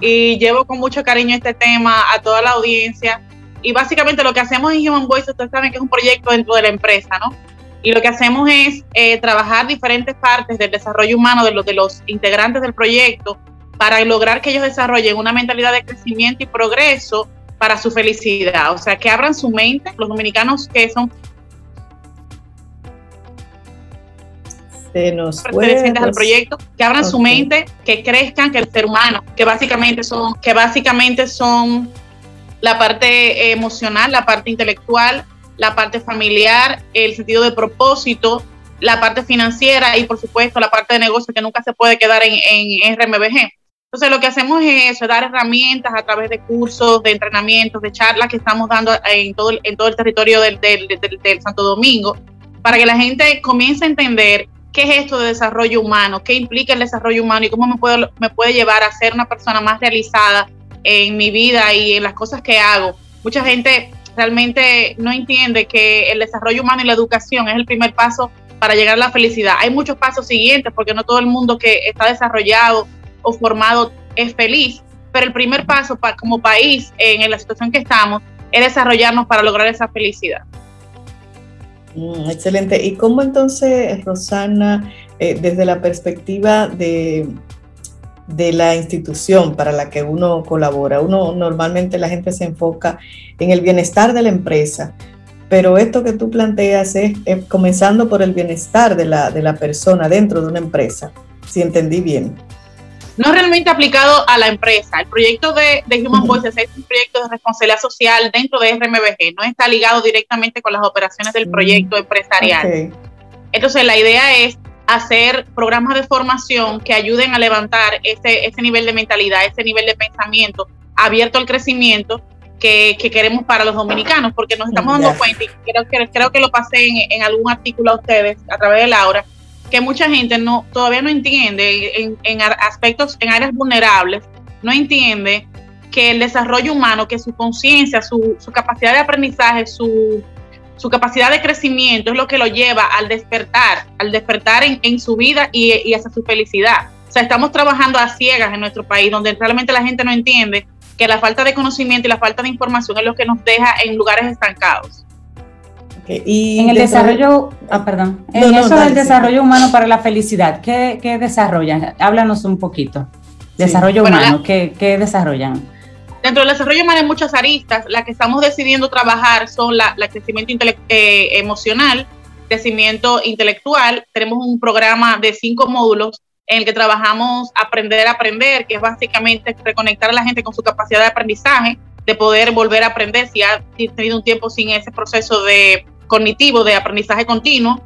[SPEAKER 9] y llevo con mucho cariño este tema a toda la audiencia. Y básicamente lo que hacemos en Human Voices, ustedes saben que es un proyecto dentro de la empresa, ¿no? Y lo que hacemos es eh, trabajar diferentes partes del desarrollo humano de los, de los integrantes del proyecto para lograr que ellos desarrollen una mentalidad de crecimiento y progreso para su felicidad. O sea, que abran su mente, los dominicanos que son pertenecientes al proyecto, que abran su mente, que crezcan, que el ser humano, que básicamente son, que básicamente son la parte emocional, la parte intelectual, la parte familiar, el sentido de propósito, la parte financiera y por supuesto la parte de negocio que nunca se puede quedar en, en RMBG. Entonces lo que hacemos es dar herramientas a través de cursos, de entrenamientos, de charlas que estamos dando en todo, en todo el territorio del, del, del, Santo Domingo, para que la gente comience a entender qué es esto de desarrollo humano, qué implica el desarrollo humano y cómo me puede, me puede llevar a ser una persona más realizada en mi vida y en las cosas que hago. Mucha gente realmente no entiende que el desarrollo humano y la educación es el primer paso para llegar a la felicidad. Hay muchos pasos siguientes porque no todo el mundo que está desarrollado o formado es feliz, pero el primer paso para, como país en, la situación que estamos es desarrollarnos para lograr esa felicidad.
[SPEAKER 2] Mm, excelente. ¿Y cómo entonces, Rosana, eh, desde la perspectiva de, de la institución para la que uno colabora. Uno normalmente la gente se enfoca en el bienestar de la empresa, pero esto que tú planteas es, comenzando por el bienestar de la, de la persona dentro de una empresa, si entendí bien.
[SPEAKER 9] No realmente aplicado a la empresa. El proyecto de, Human Voices es un proyecto de responsabilidad social dentro de RMBG, no está ligado directamente con las operaciones del proyecto empresarial. Entonces la idea es hacer programas de formación que ayuden a levantar ese, ese nivel de mentalidad, ese nivel de pensamiento abierto al crecimiento que, queremos para los dominicanos, porque nos estamos dando cuenta, y creo que, creo que lo pasé en, algún artículo a ustedes a través de Laura, que mucha gente no todavía no entiende en, en aspectos, en áreas vulnerables, no entiende que el desarrollo humano, que su conciencia, su, su capacidad de aprendizaje, su su capacidad de crecimiento es lo que lo lleva al despertar, al despertar en, su vida y, y, hacia su felicidad. O sea, estamos trabajando a ciegas en nuestro país, donde realmente la gente no entiende que la falta de conocimiento y la falta de información es lo que nos deja en lugares estancados.
[SPEAKER 3] Y en el desarrollo, ah, perdón, en eso del desarrollo humano para la felicidad, ¿qué, qué desarrollan? Háblanos un poquito. Desarrollo humano, ¿qué, ¿qué desarrollan?
[SPEAKER 9] Dentro del desarrollo humano hay muchas aristas. Las que estamos decidiendo trabajar son la, crecimiento eh, emocional, crecimiento intelectual. Tenemos un programa de cinco módulos en el que trabajamos aprender a aprender, que es básicamente reconectar a la gente con su capacidad de aprendizaje, de poder volver a aprender si ha tenido un tiempo sin ese proceso de cognitivo de aprendizaje continuo.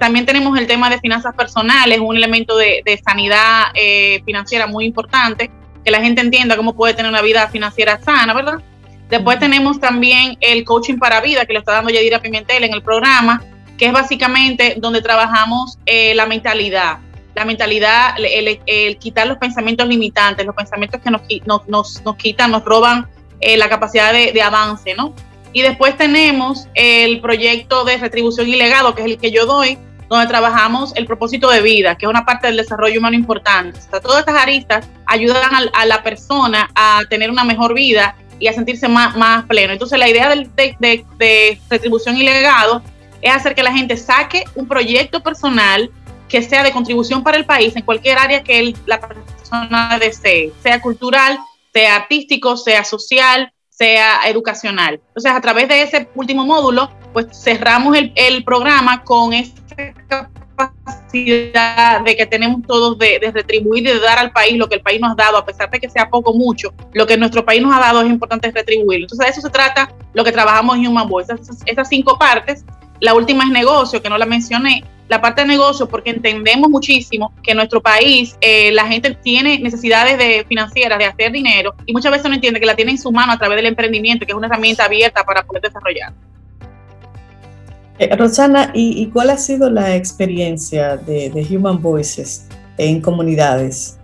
[SPEAKER 9] También tenemos el tema de finanzas personales, un elemento de, sanidad eh, financiera muy importante que la gente entienda cómo puede tener una vida financiera sana, ¿verdad? Después tenemos también el coaching para vida que lo está dando Yadira Pimentel en el programa, que es básicamente donde trabajamos eh, la mentalidad. La mentalidad, el, quitar los pensamientos limitantes, los pensamientos que nos, nos, nos, quitan, nos roban eh, la capacidad de, de, avance, ¿no? Y después tenemos el proyecto de retribución y legado, que es el que yo doy, donde trabajamos el propósito de vida, que es una parte del desarrollo humano importante. Todas estas aristas ayudan a, la persona a tener una mejor vida y a sentirse más, pleno. Entonces, la idea de, retribución y legado es hacer que la gente saque un proyecto personal que sea de contribución para el país en cualquier área que la persona desee, sea cultural, sea artístico, sea social, sea educacional. Entonces, a través de ese último módulo, pues cerramos el, el programa con esta capacidad de que tenemos todos de, retribuir y de dar al país lo que el país nos ha dado, a pesar de que sea poco o mucho, lo que nuestro país nos ha dado es importante retribuirlo. Entonces, de eso se trata lo que trabajamos en Human Voice. Esas, cinco partes, la última es negocio, que no la mencioné, la parte de negocio, porque entendemos muchísimo que en nuestro país eh, la gente tiene necesidades de financieras de hacer dinero y muchas veces no entiende que la tiene en su mano a través del emprendimiento, que es una herramienta abierta para poder desarrollar.
[SPEAKER 2] Eh, Rosana, ¿y, cuál ha sido la experiencia de, Human Voices en comunidades?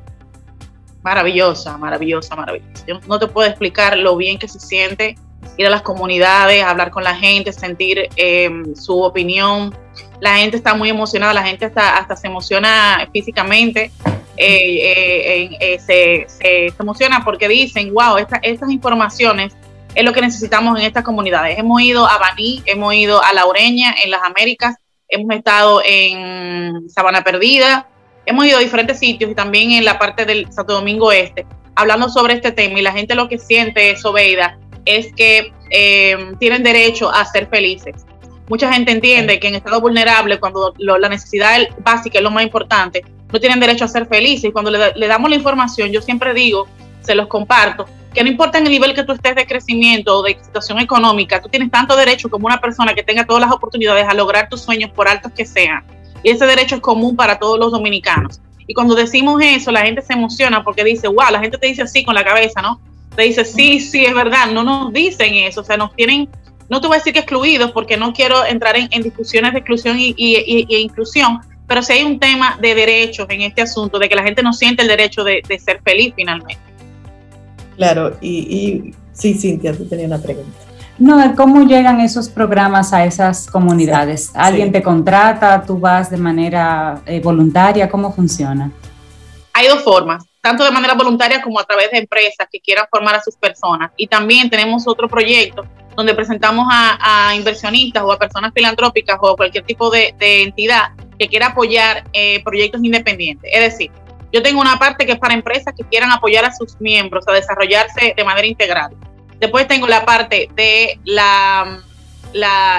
[SPEAKER 9] Maravillosa, maravillosa, maravillosa. Yo no te puedo explicar lo bien que se siente ir a las comunidades, hablar con la gente, sentir em, su opinión. La gente está muy emocionada, la gente hasta, hasta se emociona físicamente, eh, eh, se, se, emociona porque dicen, wow, estas informaciones es lo que necesitamos en estas comunidades. Hemos ido a Baní, hemos ido a Laureña, en las Américas, hemos estado en Sabana Perdida, hemos ido a diferentes sitios y también en la parte del Santo Domingo Este, hablando sobre este tema y la gente lo que siente, Sobeida, es que eh, tienen derecho a ser felices. Mucha gente entiende que en estado vulnerable, cuando la necesidad básica es lo más importante, no tienen derecho a ser felices. Cuando le, le damos la información, yo siempre digo, se los comparto, que no importa en el nivel que tú estés de crecimiento o de situación económica, tú tienes tanto derecho como una persona que tenga todas las oportunidades a lograr tus sueños por altos que sean. Y ese derecho es común para todos los dominicanos. Y cuando decimos eso, la gente se emociona porque dice, wow, la gente te dice así con la cabeza, ¿no? Te dice, sí, sí, es verdad, no nos dicen eso, o sea, nos tienen, no te voy a decir que excluidos porque no quiero entrar en, discusiones de exclusión y, e inclusión, pero sí hay un tema de derechos en este asunto, de que la gente no siente el derecho de ser feliz finalmente.
[SPEAKER 2] Claro, y, sí, Cintia, tú tenías una pregunta.
[SPEAKER 3] No, ¿cómo llegan esos programas a esas comunidades? ¿Alguien te contrata? ¿Tú vas de manera eh, voluntaria? ¿Cómo funciona?
[SPEAKER 9] Hay dos formas, tanto de manera voluntaria como a través de empresas que quieran formar a sus personas. Y también tenemos otro proyecto donde presentamos a, inversionistas o a personas filantrópicas o a cualquier tipo de, entidad que quiera apoyar eh, proyectos independientes. Es decir, yo tengo una parte que es para empresas que quieran apoyar a sus miembros a desarrollarse de manera integral. Después tengo la parte de la,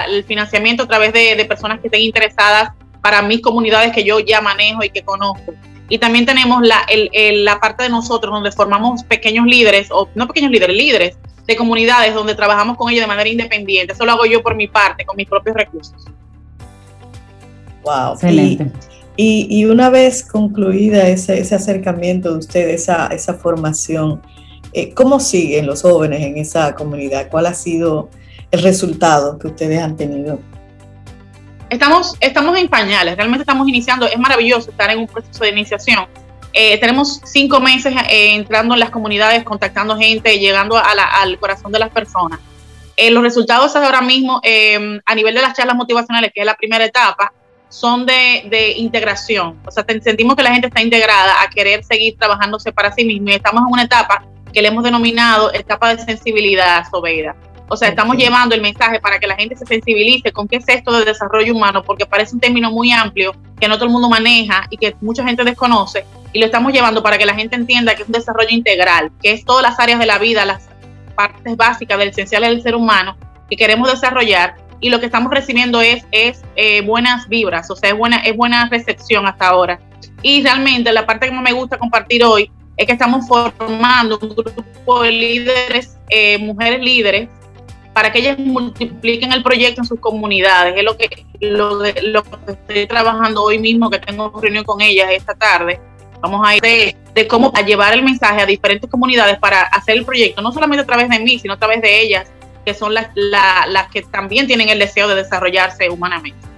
[SPEAKER 9] el financiamiento a través de, personas que estén interesadas para mis comunidades que yo ya manejo y que conozco. Y también tenemos la, la parte de nosotros donde formamos pequeños líderes, o no pequeños líderes, líderes de comunidades donde trabajamos con ellos de manera independiente. Eso lo hago yo por mi parte, con mis propios recursos.
[SPEAKER 2] Wow. Excelente. Y, una vez concluida ese, ese, acercamiento de ustedes, esa, esa formación, eh, ¿cómo siguen los jóvenes en esa comunidad? ¿Cuál ha sido el resultado que ustedes han tenido?
[SPEAKER 9] Estamos, estamos en pañales, realmente estamos iniciando, es maravilloso estar en un proceso de iniciación, eh, tenemos cinco meses eh, entrando en las comunidades, contactando gente, llegando al corazón de las personas. Eh, los resultados ahora mismo, a nivel de las charlas motivacionales, que es la primera etapa, son de, integración. O sea, sentimos que la gente está integrada a querer seguir trabajándose para sí misma y estamos en una etapa que le hemos denominado etapa de sensibilidad, Sobeida. O sea, estamos llevando el mensaje para que la gente se sensibilice con qué es esto de desarrollo humano, porque parece un término muy amplio que no todo el mundo maneja y que mucha gente desconoce, y lo estamos llevando para que la gente entienda que es un desarrollo integral, que es todas las áreas de la vida, las partes básicas del esencial del ser humano que queremos desarrollar y lo que estamos recibiendo es, es eh, buenas vibras, o sea, es buena, es buena recepción hasta ahora. Y realmente la parte que más me gusta compartir hoy es que estamos formando un grupo de líderes, eh, mujeres líderes, para que ellas multipliquen el proyecto en sus comunidades. Es lo que, lo, lo que estoy trabajando hoy mismo, que tengo reunión con ellas esta tarde. Vamos a ir de, cómo a llevar el mensaje a diferentes comunidades para hacer el proyecto, no solamente a través de mí, sino a través de ellas, que son las, las que también tienen el deseo de desarrollarse humanamente.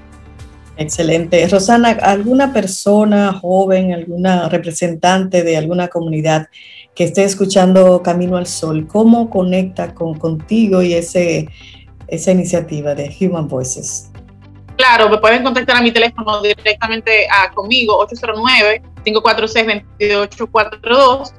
[SPEAKER 2] Excelente. Rosana, ¿alguna persona joven, alguna representante de alguna comunidad que esté escuchando Camino al Sol, cómo conecta con, contigo y ese, esa iniciativa de Human Voices?
[SPEAKER 9] Claro, me pueden contactar a mi teléfono directamente a, conmigo, 809-546-2842.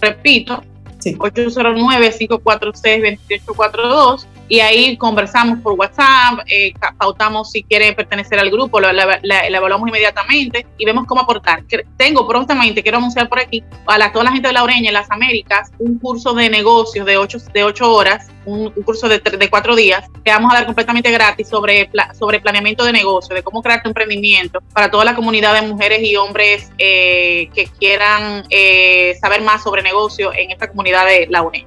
[SPEAKER 9] Repito, sí. 809-546-2842 y ahí conversamos por WhatsApp, eh, pautamos si quiere pertenecer al grupo, la, evaluamos inmediatamente y vemos cómo aportar. Tengo prontamente, quiero anunciar por aquí, a toda la gente de Laureña en las Américas, un curso de negocios de ocho, de ocho horas, un, curso de, de, cuatro días, que vamos a dar completamente gratis sobre, sobre planeamiento de negocio, de cómo crear tu emprendimiento para toda la comunidad de mujeres y hombres eh, que quieran eh, saber más sobre negocio en esta comunidad de Laureña.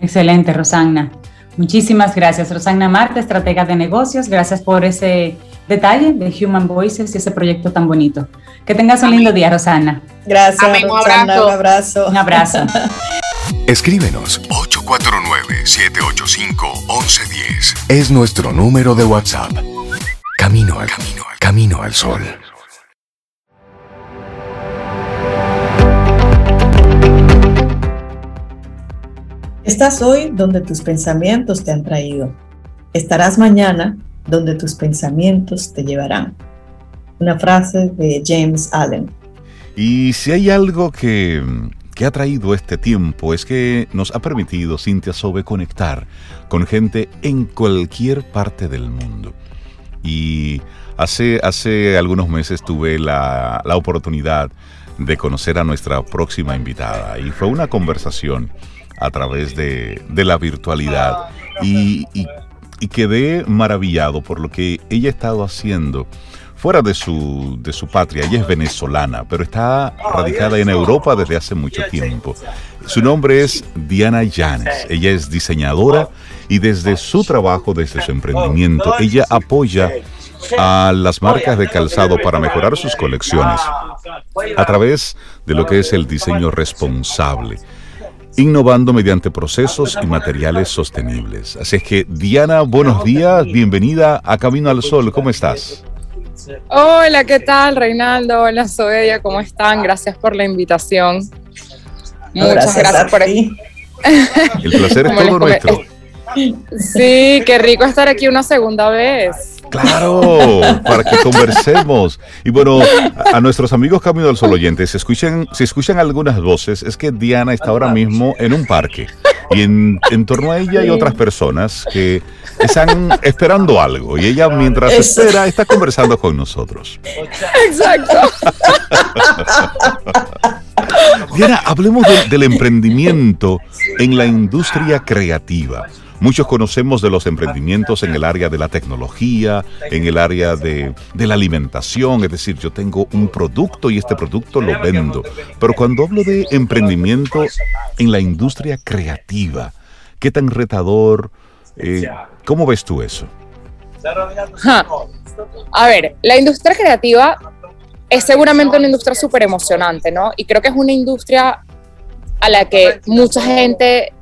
[SPEAKER 3] Excelente, Rosana. Muchísimas gracias, Rosana Marte, estratega de negocios. Gracias por ese detalle de Human Voices y ese proyecto tan bonito. Que tengas un lindo día, Rosana.
[SPEAKER 2] Gracias, Un abrazo.
[SPEAKER 3] Un abrazo.
[SPEAKER 6] Escríbenos 849-785-1110. Es nuestro número de WhatsApp. Camino al camino, camino al sol.
[SPEAKER 2] Estás hoy donde tus pensamientos te han traído. Estarás mañana donde tus pensamientos te llevarán. Una frase de James Allen.
[SPEAKER 1] Y si hay algo que, que ha traído este tiempo es que nos ha permitido, Cintia Sobe, conectar con gente en cualquier parte del mundo. Y hace, hace algunos meses tuve la, la oportunidad de conocer a nuestra próxima invitada y fue una conversación a través de, la virtualidad y, quedé maravillado por lo que ella ha estado haciendo fuera de su, de su patria. Ella es venezolana, pero está radicada en Europa desde hace mucho tiempo. Su nombre es Diana Llanes. Ella es diseñadora y desde su trabajo, desde su emprendimiento, ella apoya a las marcas de calzado para mejorar sus colecciones a través de lo que es el diseño responsable innovando mediante procesos y materiales sostenibles. Así es que, Diana, buenos días, bienvenida a Camino al Sol, ¿cómo estás?
[SPEAKER 10] Hola, ¿qué tal, Reinaldo? Hola, Soedia, ¿cómo están? Gracias por la invitación.
[SPEAKER 2] Muchas gracias, por aquí.
[SPEAKER 1] El placer es todo nuestro.
[SPEAKER 10] Sí, qué rico estar aquí una segunda vez.
[SPEAKER 1] Claro, para que conversemos. Y bueno, a, nuestros amigos Camino del Sol oyentes, si escuchan, si escuchan algunas voces, es que Diana está ahora mismo en un parque. Y en, torno a ella hay otras personas que están esperando algo. Y ella, mientras espera, está conversando con nosotros.
[SPEAKER 10] Exacto.
[SPEAKER 1] Diana, hablemos del emprendimiento en la industria creativa. Muchos conocemos de los emprendimientos en el área de la tecnología, en el área de, la alimentación, es decir, yo tengo un producto y este producto lo vendo. Pero cuando hablo de emprendimiento en la industria creativa, ¿qué tan retador? Eh, ¿Cómo ves tú eso?
[SPEAKER 10] A ver, la industria creativa es seguramente una industria súper emocionante, ¿no? Y creo que es una industria a la que mucha gente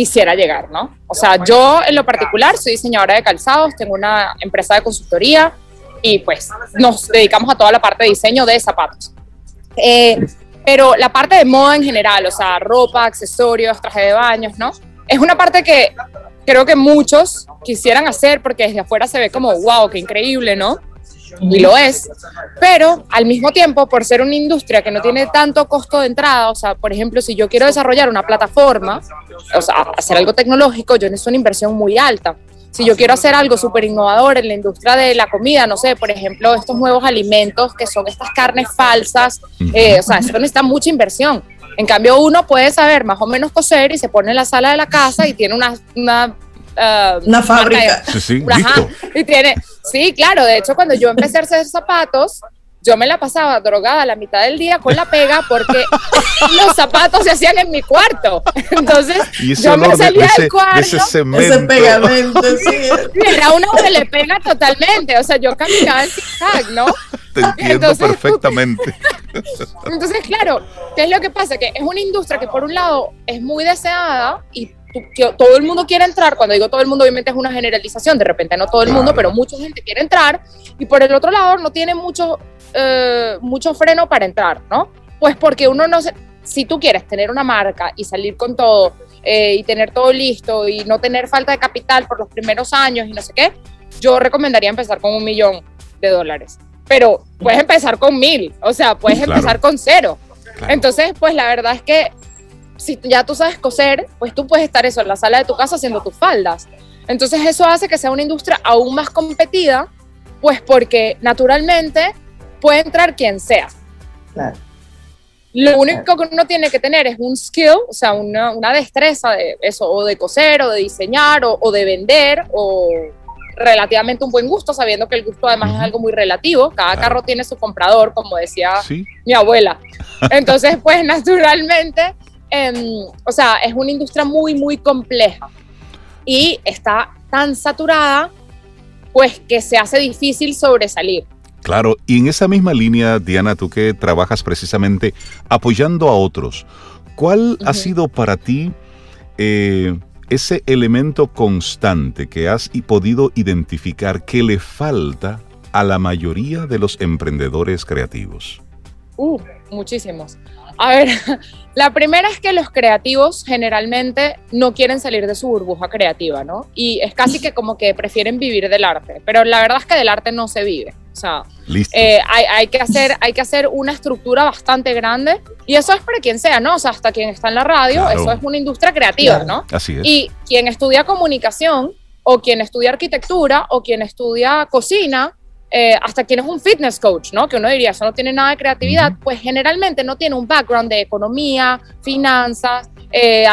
[SPEAKER 10] quisiera llegar, ¿no? O sea, yo en lo particular soy diseñadora de calzados, tengo una empresa de consultoría y pues nos dedicamos a toda la parte de diseño de zapatos. Eh, pero la parte de moda en general, o sea, ropa, accesorios, traje de baños, ¿no? Es una parte que creo que muchos quisieran hacer porque desde afuera se ve como, wow, qué increíble, ¿no? Y lo es, pero al mismo tiempo, por ser una industria que no tiene tanto costo de entrada, o sea, por ejemplo, si yo quiero desarrollar una plataforma, o sea, hacer algo tecnológico, yo necesito una inversión muy alta. Si yo quiero hacer algo súper innovador en la industria de la comida, no sé, por ejemplo, estos nuevos alimentos que son estas carnes falsas, eh, o sea, eso necesita mucha inversión. En cambio, uno puede saber más o menos coser y se pone en la sala de la casa y tiene una, una
[SPEAKER 2] Uh, una fábrica.
[SPEAKER 1] sí, sí,
[SPEAKER 10] y tiene, sí, claro, de hecho cuando yo empecé a hacer zapatos, yo me la pasaba drogada la mitad del día con la pega porque los zapatos se hacían en mi cuarto. Entonces, yo me salía del cuarto.
[SPEAKER 1] ese, ese
[SPEAKER 2] pegamento, sí.
[SPEAKER 10] Era uno que le pega totalmente. O sea, yo caminaba en zigzag, ¿no?
[SPEAKER 1] Te entiendo perfectamente.
[SPEAKER 10] Entonces, claro, ¿qué es lo que pasa? Que es una industria que por un lado es muy deseada y todo el mundo quiere entrar, cuando digo todo el mundo obviamente es una generalización, de repente no todo el mundo, pero mucha gente quiere entrar, y por el otro lado no tiene mucho, eh, mucho freno para entrar, ¿no? Pues porque uno no se, si tú quieres tener una marca y salir con todo eh, y tener todo listo y no tener falta de capital por los primeros años y no sé qué, yo recomendaría empezar con un millón de dólares. Pero puedes empezar con mil, o sea, puedes empezar con cero. Entonces, pues la verdad es que si ya tú sabes coser, pues tú puedes estar eso en la sala de tu casa haciendo tus faldas. Entonces eso hace que sea una industria aún más competida, pues porque naturalmente puede entrar quien sea. Claro. Lo único que uno tiene que tener es un skill, o sea, una, una destreza de eso, o de coser, o de diseñar, o, o, de vender, o relativamente un buen gusto, sabiendo que el gusto además es algo muy relativo. Cada carro tiene su comprador, como decía mi abuela. Entonces, pues naturalmente Em, o sea, es una industria muy, muy compleja y está tan saturada, pues que se hace difícil sobresalir.
[SPEAKER 1] Claro, y en esa misma línea, Diana, tú que trabajas precisamente apoyando a otros, ¿cuál ha sido para ti eh, ese elemento constante que has podido identificar que le falta a la mayoría de los emprendedores creativos?
[SPEAKER 10] Uh, muchísimos. A ver, la primera es que los creativos generalmente no quieren salir de su burbuja creativa, ¿no? Y es casi que como que prefieren vivir del arte, pero la verdad es que del arte no se vive. O sea, eh, hay, que hacer, hay que hacer una estructura bastante grande y eso es para quien sea, ¿no? O sea, hasta quien está en la radio, eso es una industria creativa, ¿no?
[SPEAKER 1] Así es.
[SPEAKER 10] Y quien estudia comunicación o quien estudia arquitectura o quien estudia cocina, eh, hasta quien es un fitness coach, ¿no? Que uno diría, eso no tiene nada de creatividad, pues generalmente no tiene un background de economía, finanzas, eh,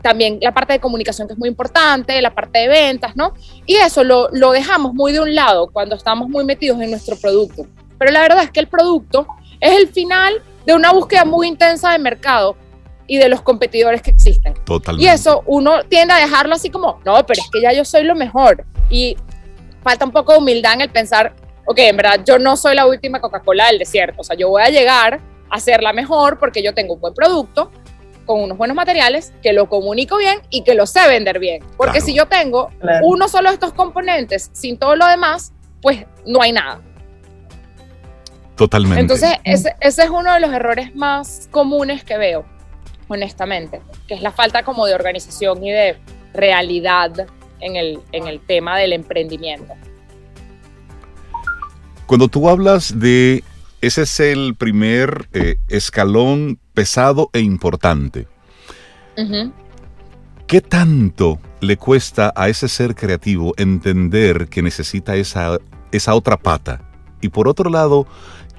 [SPEAKER 10] también la parte de comunicación que es muy importante, la parte de ventas, ¿no? Y eso lo, lo dejamos muy de un lado cuando estamos muy metidos en nuestro producto. Pero la verdad es que el producto es el final de una búsqueda muy intensa de mercado y de los competidores que existen.
[SPEAKER 1] Totalmente.
[SPEAKER 10] Y eso uno tiende a dejarlo así como, no, pero es que ya yo soy lo mejor. Y falta un poco de humildad en el pensar, ok, en verdad yo no soy la última Coca-Cola del desierto, o sea, yo voy a llegar a ser la mejor porque yo tengo un buen producto, con unos buenos materiales, que lo comunico bien y que lo sé vender bien. Porque si yo tengo uno solo de estos componentes sin todo lo demás, pues no hay nada.
[SPEAKER 1] Totalmente.
[SPEAKER 10] Entonces, ese, ese, es uno de los errores más comunes que veo, honestamente, que es la falta como de organización y de realidad en el, en el tema del emprendimiento.
[SPEAKER 1] Cuando tú hablas de ese es el primer eh, escalón pesado e importante. ¿Qué tanto le cuesta a ese ser creativo entender que necesita esa, esa otra pata? Y por otro lado,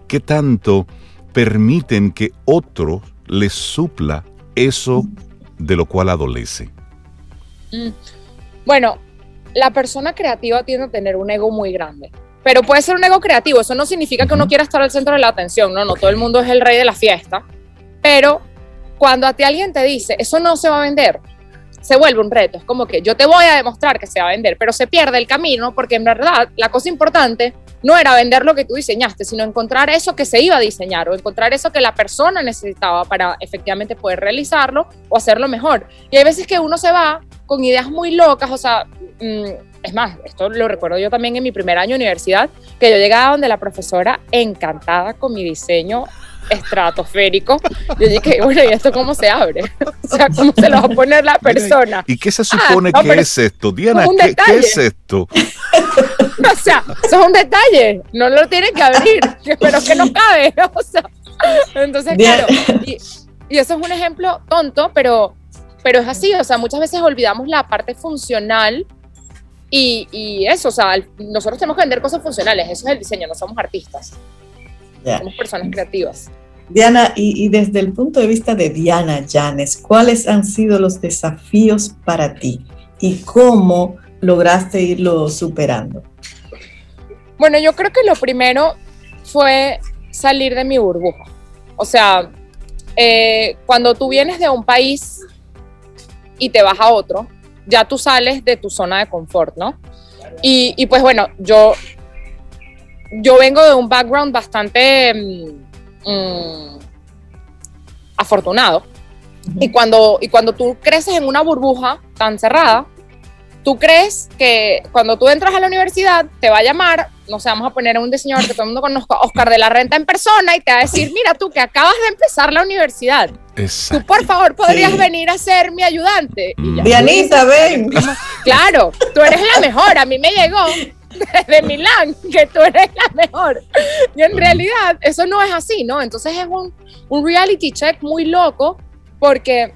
[SPEAKER 1] ¿qué tanto permiten que otro le supla eso de lo cual adolece?
[SPEAKER 10] Mm. Bueno, la persona creativa tiende a tener un ego muy grande. Pero puede ser un ego creativo, eso no significa que uno quiera estar al centro de la atención, no, no, todo el mundo es el rey de la fiesta. Pero cuando a ti alguien te dice, eso no se va a vender, se vuelve un reto. Es como que yo te voy a demostrar que se va a vender, pero se pierde el camino porque en verdad la cosa importante no era vender lo que tú diseñaste, sino encontrar eso que se iba a diseñar o encontrar eso que la persona necesitaba para efectivamente poder realizarlo o hacerlo mejor. Y hay veces que uno se va con ideas muy locas, o sea, es más, esto lo recuerdo yo también en mi primer año de universidad, que yo llegaba donde la profesora encantada con mi diseño estratosférico. Yo dije, bueno, ¿y esto cómo se abre? O sea, ¿cómo se lo va a poner la persona?
[SPEAKER 1] ¿Y qué se supone ah, que es esto? Diana, ¿qué, es esto?
[SPEAKER 10] o sea, eso es un detalle, no lo tiene que abrir, pero que no cabe. O sea, entonces, claro, y, eso es un ejemplo tonto, pero, pero es así, o sea, muchas veces olvidamos la parte funcional y, y, eso, o sea, nosotros tenemos que vender cosas funcionales, eso es el diseño, no somos artistas. Somos personas creativas.
[SPEAKER 2] Diana, y, desde el punto de vista de Diana Llanes, ¿cuáles han sido los desafíos para ti y cómo lograste irlo superando?
[SPEAKER 10] Bueno, yo creo que lo primero fue salir de mi burbuja. O sea, eh, cuando tú vienes de un país y te vas a otro, ya tú sales de tu zona de confort, ¿no? Y, y pues bueno, yo yo vengo de un background bastante mm, mm, afortunado. Y cuando, y cuando tú creces en una burbuja tan cerrada, tú crees que cuando tú entras a la universidad te va a llamar, no sé, vamos a poner a un diseñador que todo el mundo conozca, Oscar de la Renta en persona, y te va a decir, mira tú que acabas de empezar la universidad. Tú por favor podrías venir a ser mi ayudante.
[SPEAKER 2] Dianita, ven.
[SPEAKER 10] Claro, tú eres la mejor, a mí me llegó de Milán, que tú eres la mejor. Y en realidad eso no es así, ¿no? Entonces es un, un reality check muy loco porque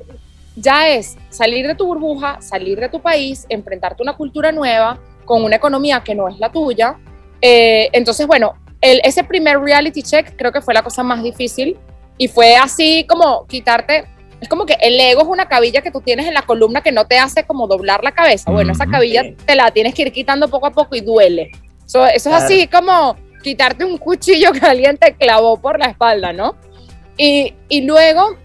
[SPEAKER 10] ya es salir de tu burbuja, salir de tu país, enfrentarte a una cultura nueva con una economía que no es la tuya. Eh, entonces, bueno, el, ese primer reality check creo que fue la cosa más difícil y fue así como quitarte es como que el ego es una cabilla que tú tienes en la columna que no te hace como doblar la cabeza. Bueno, esa cabilla te la tienes que ir quitando poco a poco y duele. eso es así como quitarte un cuchillo que alguien te clavó por la espalda, ¿no? Y, y luego,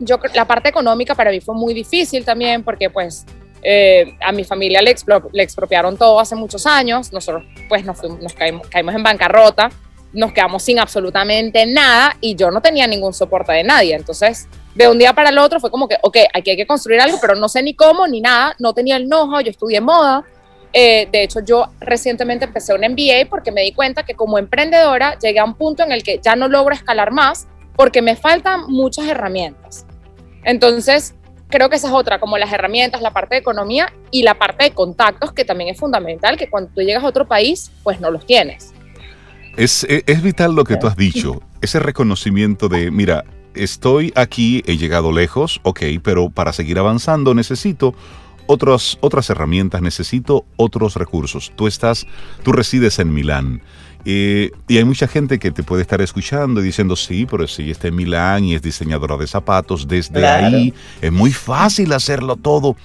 [SPEAKER 10] yo la parte económica para mí fue muy difícil también porque pues eh, a mi familia le, le, expropiaron todo hace muchos años, nosotros pues nos, nos caímos, caímos en bancarrota, nos quedamos sin absolutamente nada y yo no tenía ningún soporte de nadie, entonces de un día para el otro fue como que, ok, aquí hay que construir algo, pero no sé ni cómo ni nada, no tenía el know yo estudié moda. Eh, de hecho, yo recientemente empecé un MBA porque me di cuenta que como emprendedora llegué a un punto en el que ya no logro escalar más porque me faltan muchas herramientas. Entonces, creo que esa es otra, como las herramientas, la parte de economía y la parte de contactos, que también es fundamental, que cuando tú llegas a otro país, pues no los tienes.
[SPEAKER 1] Es, es vital lo que tú has dicho, ese reconocimiento de, mira, estoy aquí, he llegado lejos, ok, pero para seguir avanzando necesito otras, otras herramientas, necesito otros recursos. Tú estás, tú resides en Milán. Eh, y hay mucha gente que te puede estar escuchando y diciendo, sí, pero si está en Milán y es diseñadora de zapatos, desde ahí es muy fácil hacerlo todo.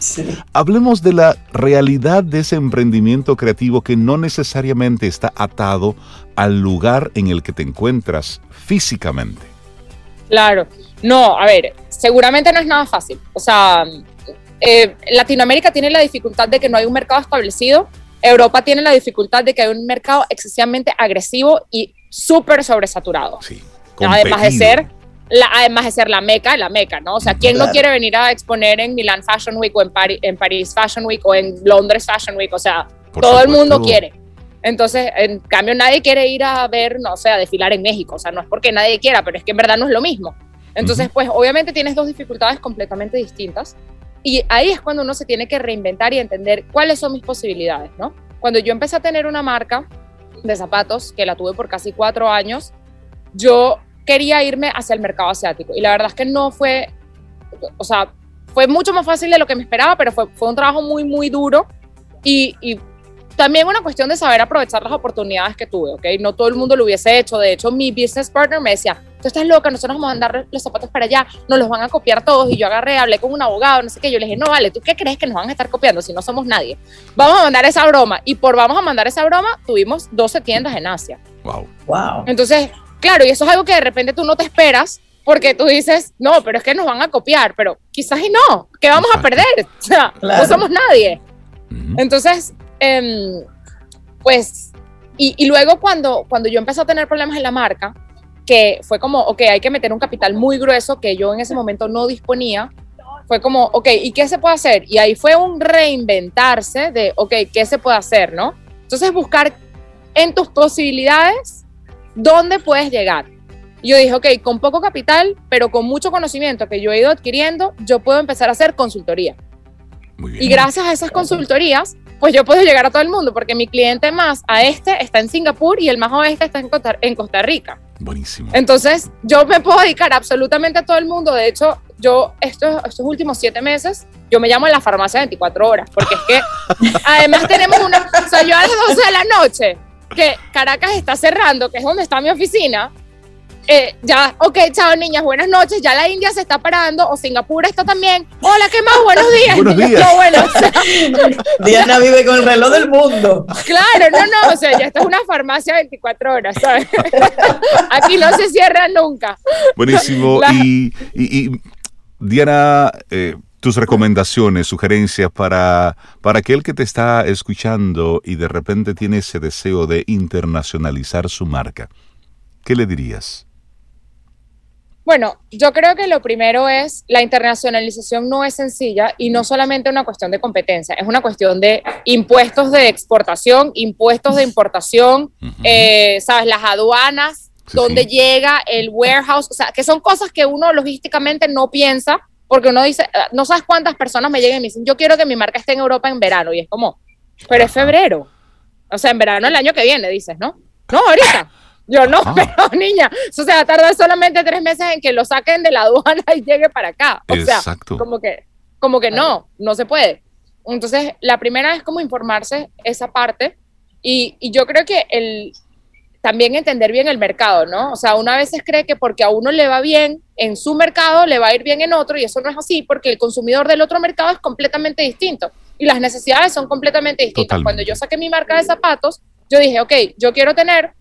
[SPEAKER 1] Hablemos de la realidad de ese emprendimiento creativo que no necesariamente está atado al lugar en el que te encuentras físicamente.
[SPEAKER 10] Claro, no, a ver, seguramente no es nada fácil. O sea, eh, Latinoamérica tiene la dificultad de que no hay un mercado establecido, Europa tiene la dificultad de que hay un mercado excesivamente agresivo y súper sobresaturado. Sí, además de ser la, además de ser la meca, la meca, ¿no? O sea, ¿quién no quiere venir a exponer en Milan Fashion Week o en, en París Fashion Week o en Londres Fashion Week? O sea, todo el mundo quiere. Entonces, en cambio, nadie quiere ir a ver, no sé, a desfilar en México. O sea, no es porque nadie quiera, pero es que en verdad no es lo mismo. Entonces, pues obviamente tienes dos dificultades completamente distintas. Y ahí es cuando uno se tiene que reinventar y entender cuáles son mis posibilidades, ¿no? Cuando yo empecé a tener una marca de zapatos, que la tuve por casi cuatro años, yo quería irme hacia el mercado asiático. Y la verdad es que no fue, o sea, fue mucho más fácil de lo que me esperaba, pero fue, fue un trabajo muy, muy duro. Y, y también una cuestión de saber aprovechar las oportunidades que tuve, ¿ok? No todo el mundo lo hubiese hecho. De hecho, mi business partner me decía, tú estás loca, nosotros vamos a mandar los zapatos para allá, nos los van a copiar todos. Y yo agarré, hablé con un abogado, no sé qué. Yo le dije, no, vale, ¿tú qué crees que nos van a estar copiando si no somos nadie? Vamos a mandar esa broma. Y por vamos a mandar esa broma, tuvimos 12 tiendas en Asia.
[SPEAKER 1] Wow.
[SPEAKER 2] Wow.
[SPEAKER 10] Entonces, claro, y eso es algo que de repente tú no te esperas porque tú dices, no, pero es que nos van a copiar, pero quizás y no, ¿qué vamos a perder? O sea, no somos nadie. Entonces, em, pues, y, luego cuando, cuando yo empecé a tener problemas en la marca, que fue como, ok, hay que meter un capital muy grueso que yo en ese momento no disponía, fue como, ok, ¿y qué se puede hacer? Y ahí fue un reinventarse de, ok, ¿qué se puede hacer, no? Entonces buscar en tus posibilidades dónde puedes llegar. Y yo dije, ok, con poco capital, pero con mucho conocimiento que yo he ido adquiriendo, yo puedo empezar a hacer consultoría. Y gracias a esas consultorías, pues yo puedo llegar a todo el mundo, porque mi cliente más a este está en Singapur y el más oeste está en Costa, en Costa Rica.
[SPEAKER 1] Buenísimo.
[SPEAKER 10] Entonces, yo me puedo dedicar absolutamente a todo el mundo. De hecho, yo estos, estos últimos siete meses, yo me llamo en la farmacia 24 horas, porque es que además tenemos una, o sea, yo a las 12 de la noche, que Caracas está cerrando, que es donde está mi oficina, eh, ya, ok, chao niñas, buenas noches, ya la India se está parando, o Singapur está también. Hola, ¿qué más? Buenos días.
[SPEAKER 1] Buenos días. No, bueno,
[SPEAKER 2] Diana vive con el reloj del mundo.
[SPEAKER 10] Claro, no, no, o sea, ya está es una farmacia 24 horas, ¿sabes? Aquí no se cierra nunca.
[SPEAKER 1] Buenísimo. Y, y, Diana, eh, tus recomendaciones, sugerencias para, para aquel que te está escuchando y de repente tiene ese deseo de internacionalizar su marca. ¿Qué le dirías?
[SPEAKER 10] Bueno, yo creo que lo primero es la internacionalización no es sencilla y no solamente una cuestión de competencia, es una cuestión de impuestos de exportación, impuestos de importación, eh, sabes, las aduanas, dónde llega el warehouse, o sea, que son cosas que uno logísticamente no piensa porque uno dice, ah, no sabes cuántas personas me llegan y me dicen, yo quiero que mi marca esté en Europa en verano y es como, pero es febrero, o sea, en verano el año que viene, dices, ¿no? No, ahorita. Yo no, ah. pero niña, o sea, tarda solamente tres meses en que lo saquen de la aduana y llegue para acá. O sea, como que, como que no, no se puede. Entonces, la primera es como informarse esa parte y, y yo creo que el, también entender bien el mercado, ¿no? O sea, una vez cree que porque a uno le va bien en su mercado, le va a ir bien en otro, y eso no es así, porque el consumidor del otro mercado es completamente distinto y las necesidades son completamente distintas. Cuando yo saqué mi marca de zapatos, yo dije, ok, yo quiero tener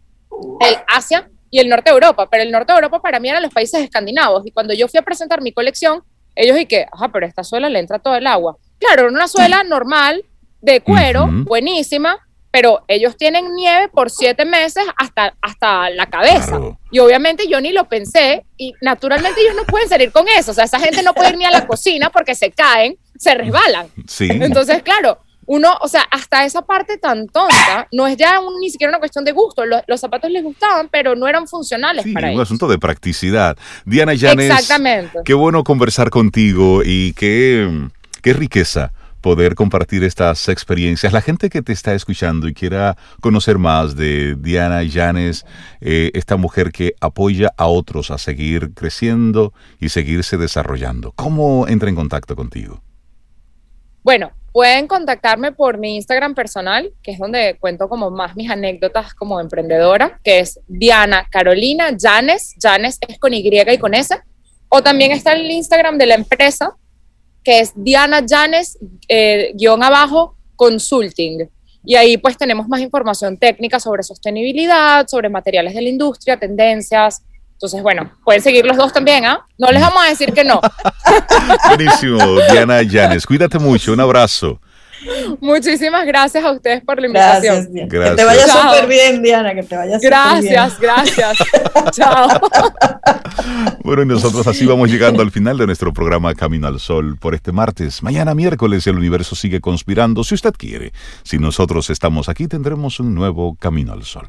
[SPEAKER 10] el Asia y el norte de Europa, pero el norte de Europa para mí eran los países escandinavos y cuando yo fui a presentar mi colección, ellos y que, ajá, pero esta suela le entra todo el agua. Claro, era una suela normal, de cuero, buenísima, pero ellos tienen nieve por siete meses hasta, hasta la cabeza. Y obviamente yo ni lo pensé y naturalmente ellos no pueden salir con eso. O sea, esa gente no puede ir ni a la cocina porque se caen, se resbalan.
[SPEAKER 1] Sí.
[SPEAKER 10] Entonces, claro, uno, o sea, hasta esa parte tan tonta, no es ya ni siquiera una cuestión de gusto. Los, zapatos les gustaban, pero no eran funcionales
[SPEAKER 1] sí,
[SPEAKER 10] para
[SPEAKER 1] un asunto de practicidad. Diana Llanes,
[SPEAKER 10] Exactamente.
[SPEAKER 1] qué bueno conversar contigo y qué, qué riqueza poder compartir estas experiencias. La gente que te está escuchando y quiera conocer más de Diana Llanes, eh, esta mujer que apoya a otros a seguir creciendo y seguirse desarrollando, ¿cómo entra en contacto contigo?
[SPEAKER 10] Bueno, pueden contactarme por mi Instagram personal, que es donde cuento como más mis anécdotas como emprendedora, que es Diana Carolina Janes, Janes es con Y y con S, o también está el Instagram de la empresa, que es Diana Janes, eh, guion abajo, consulting. Y ahí pues tenemos más información técnica sobre sostenibilidad, sobre materiales de la industria, tendencias, entonces, bueno, pueden seguir los dos también, ¿ah? No les vamos a decir que no.
[SPEAKER 1] Buenísimo, Diana Llanes. Cuídate mucho, un abrazo.
[SPEAKER 10] Muchísimas gracias a ustedes por la invitación.
[SPEAKER 2] Gracias, Que te vaya súper bien, Diana, que te vaya súper
[SPEAKER 10] bien. Gracias, gracias. Chao.
[SPEAKER 1] Bueno, y nosotros así vamos llegando al final de nuestro programa Camino al Sol por este martes. Mañana miércoles el universo sigue conspirando, si usted quiere. Si nosotros estamos aquí, tendremos un nuevo Camino al Sol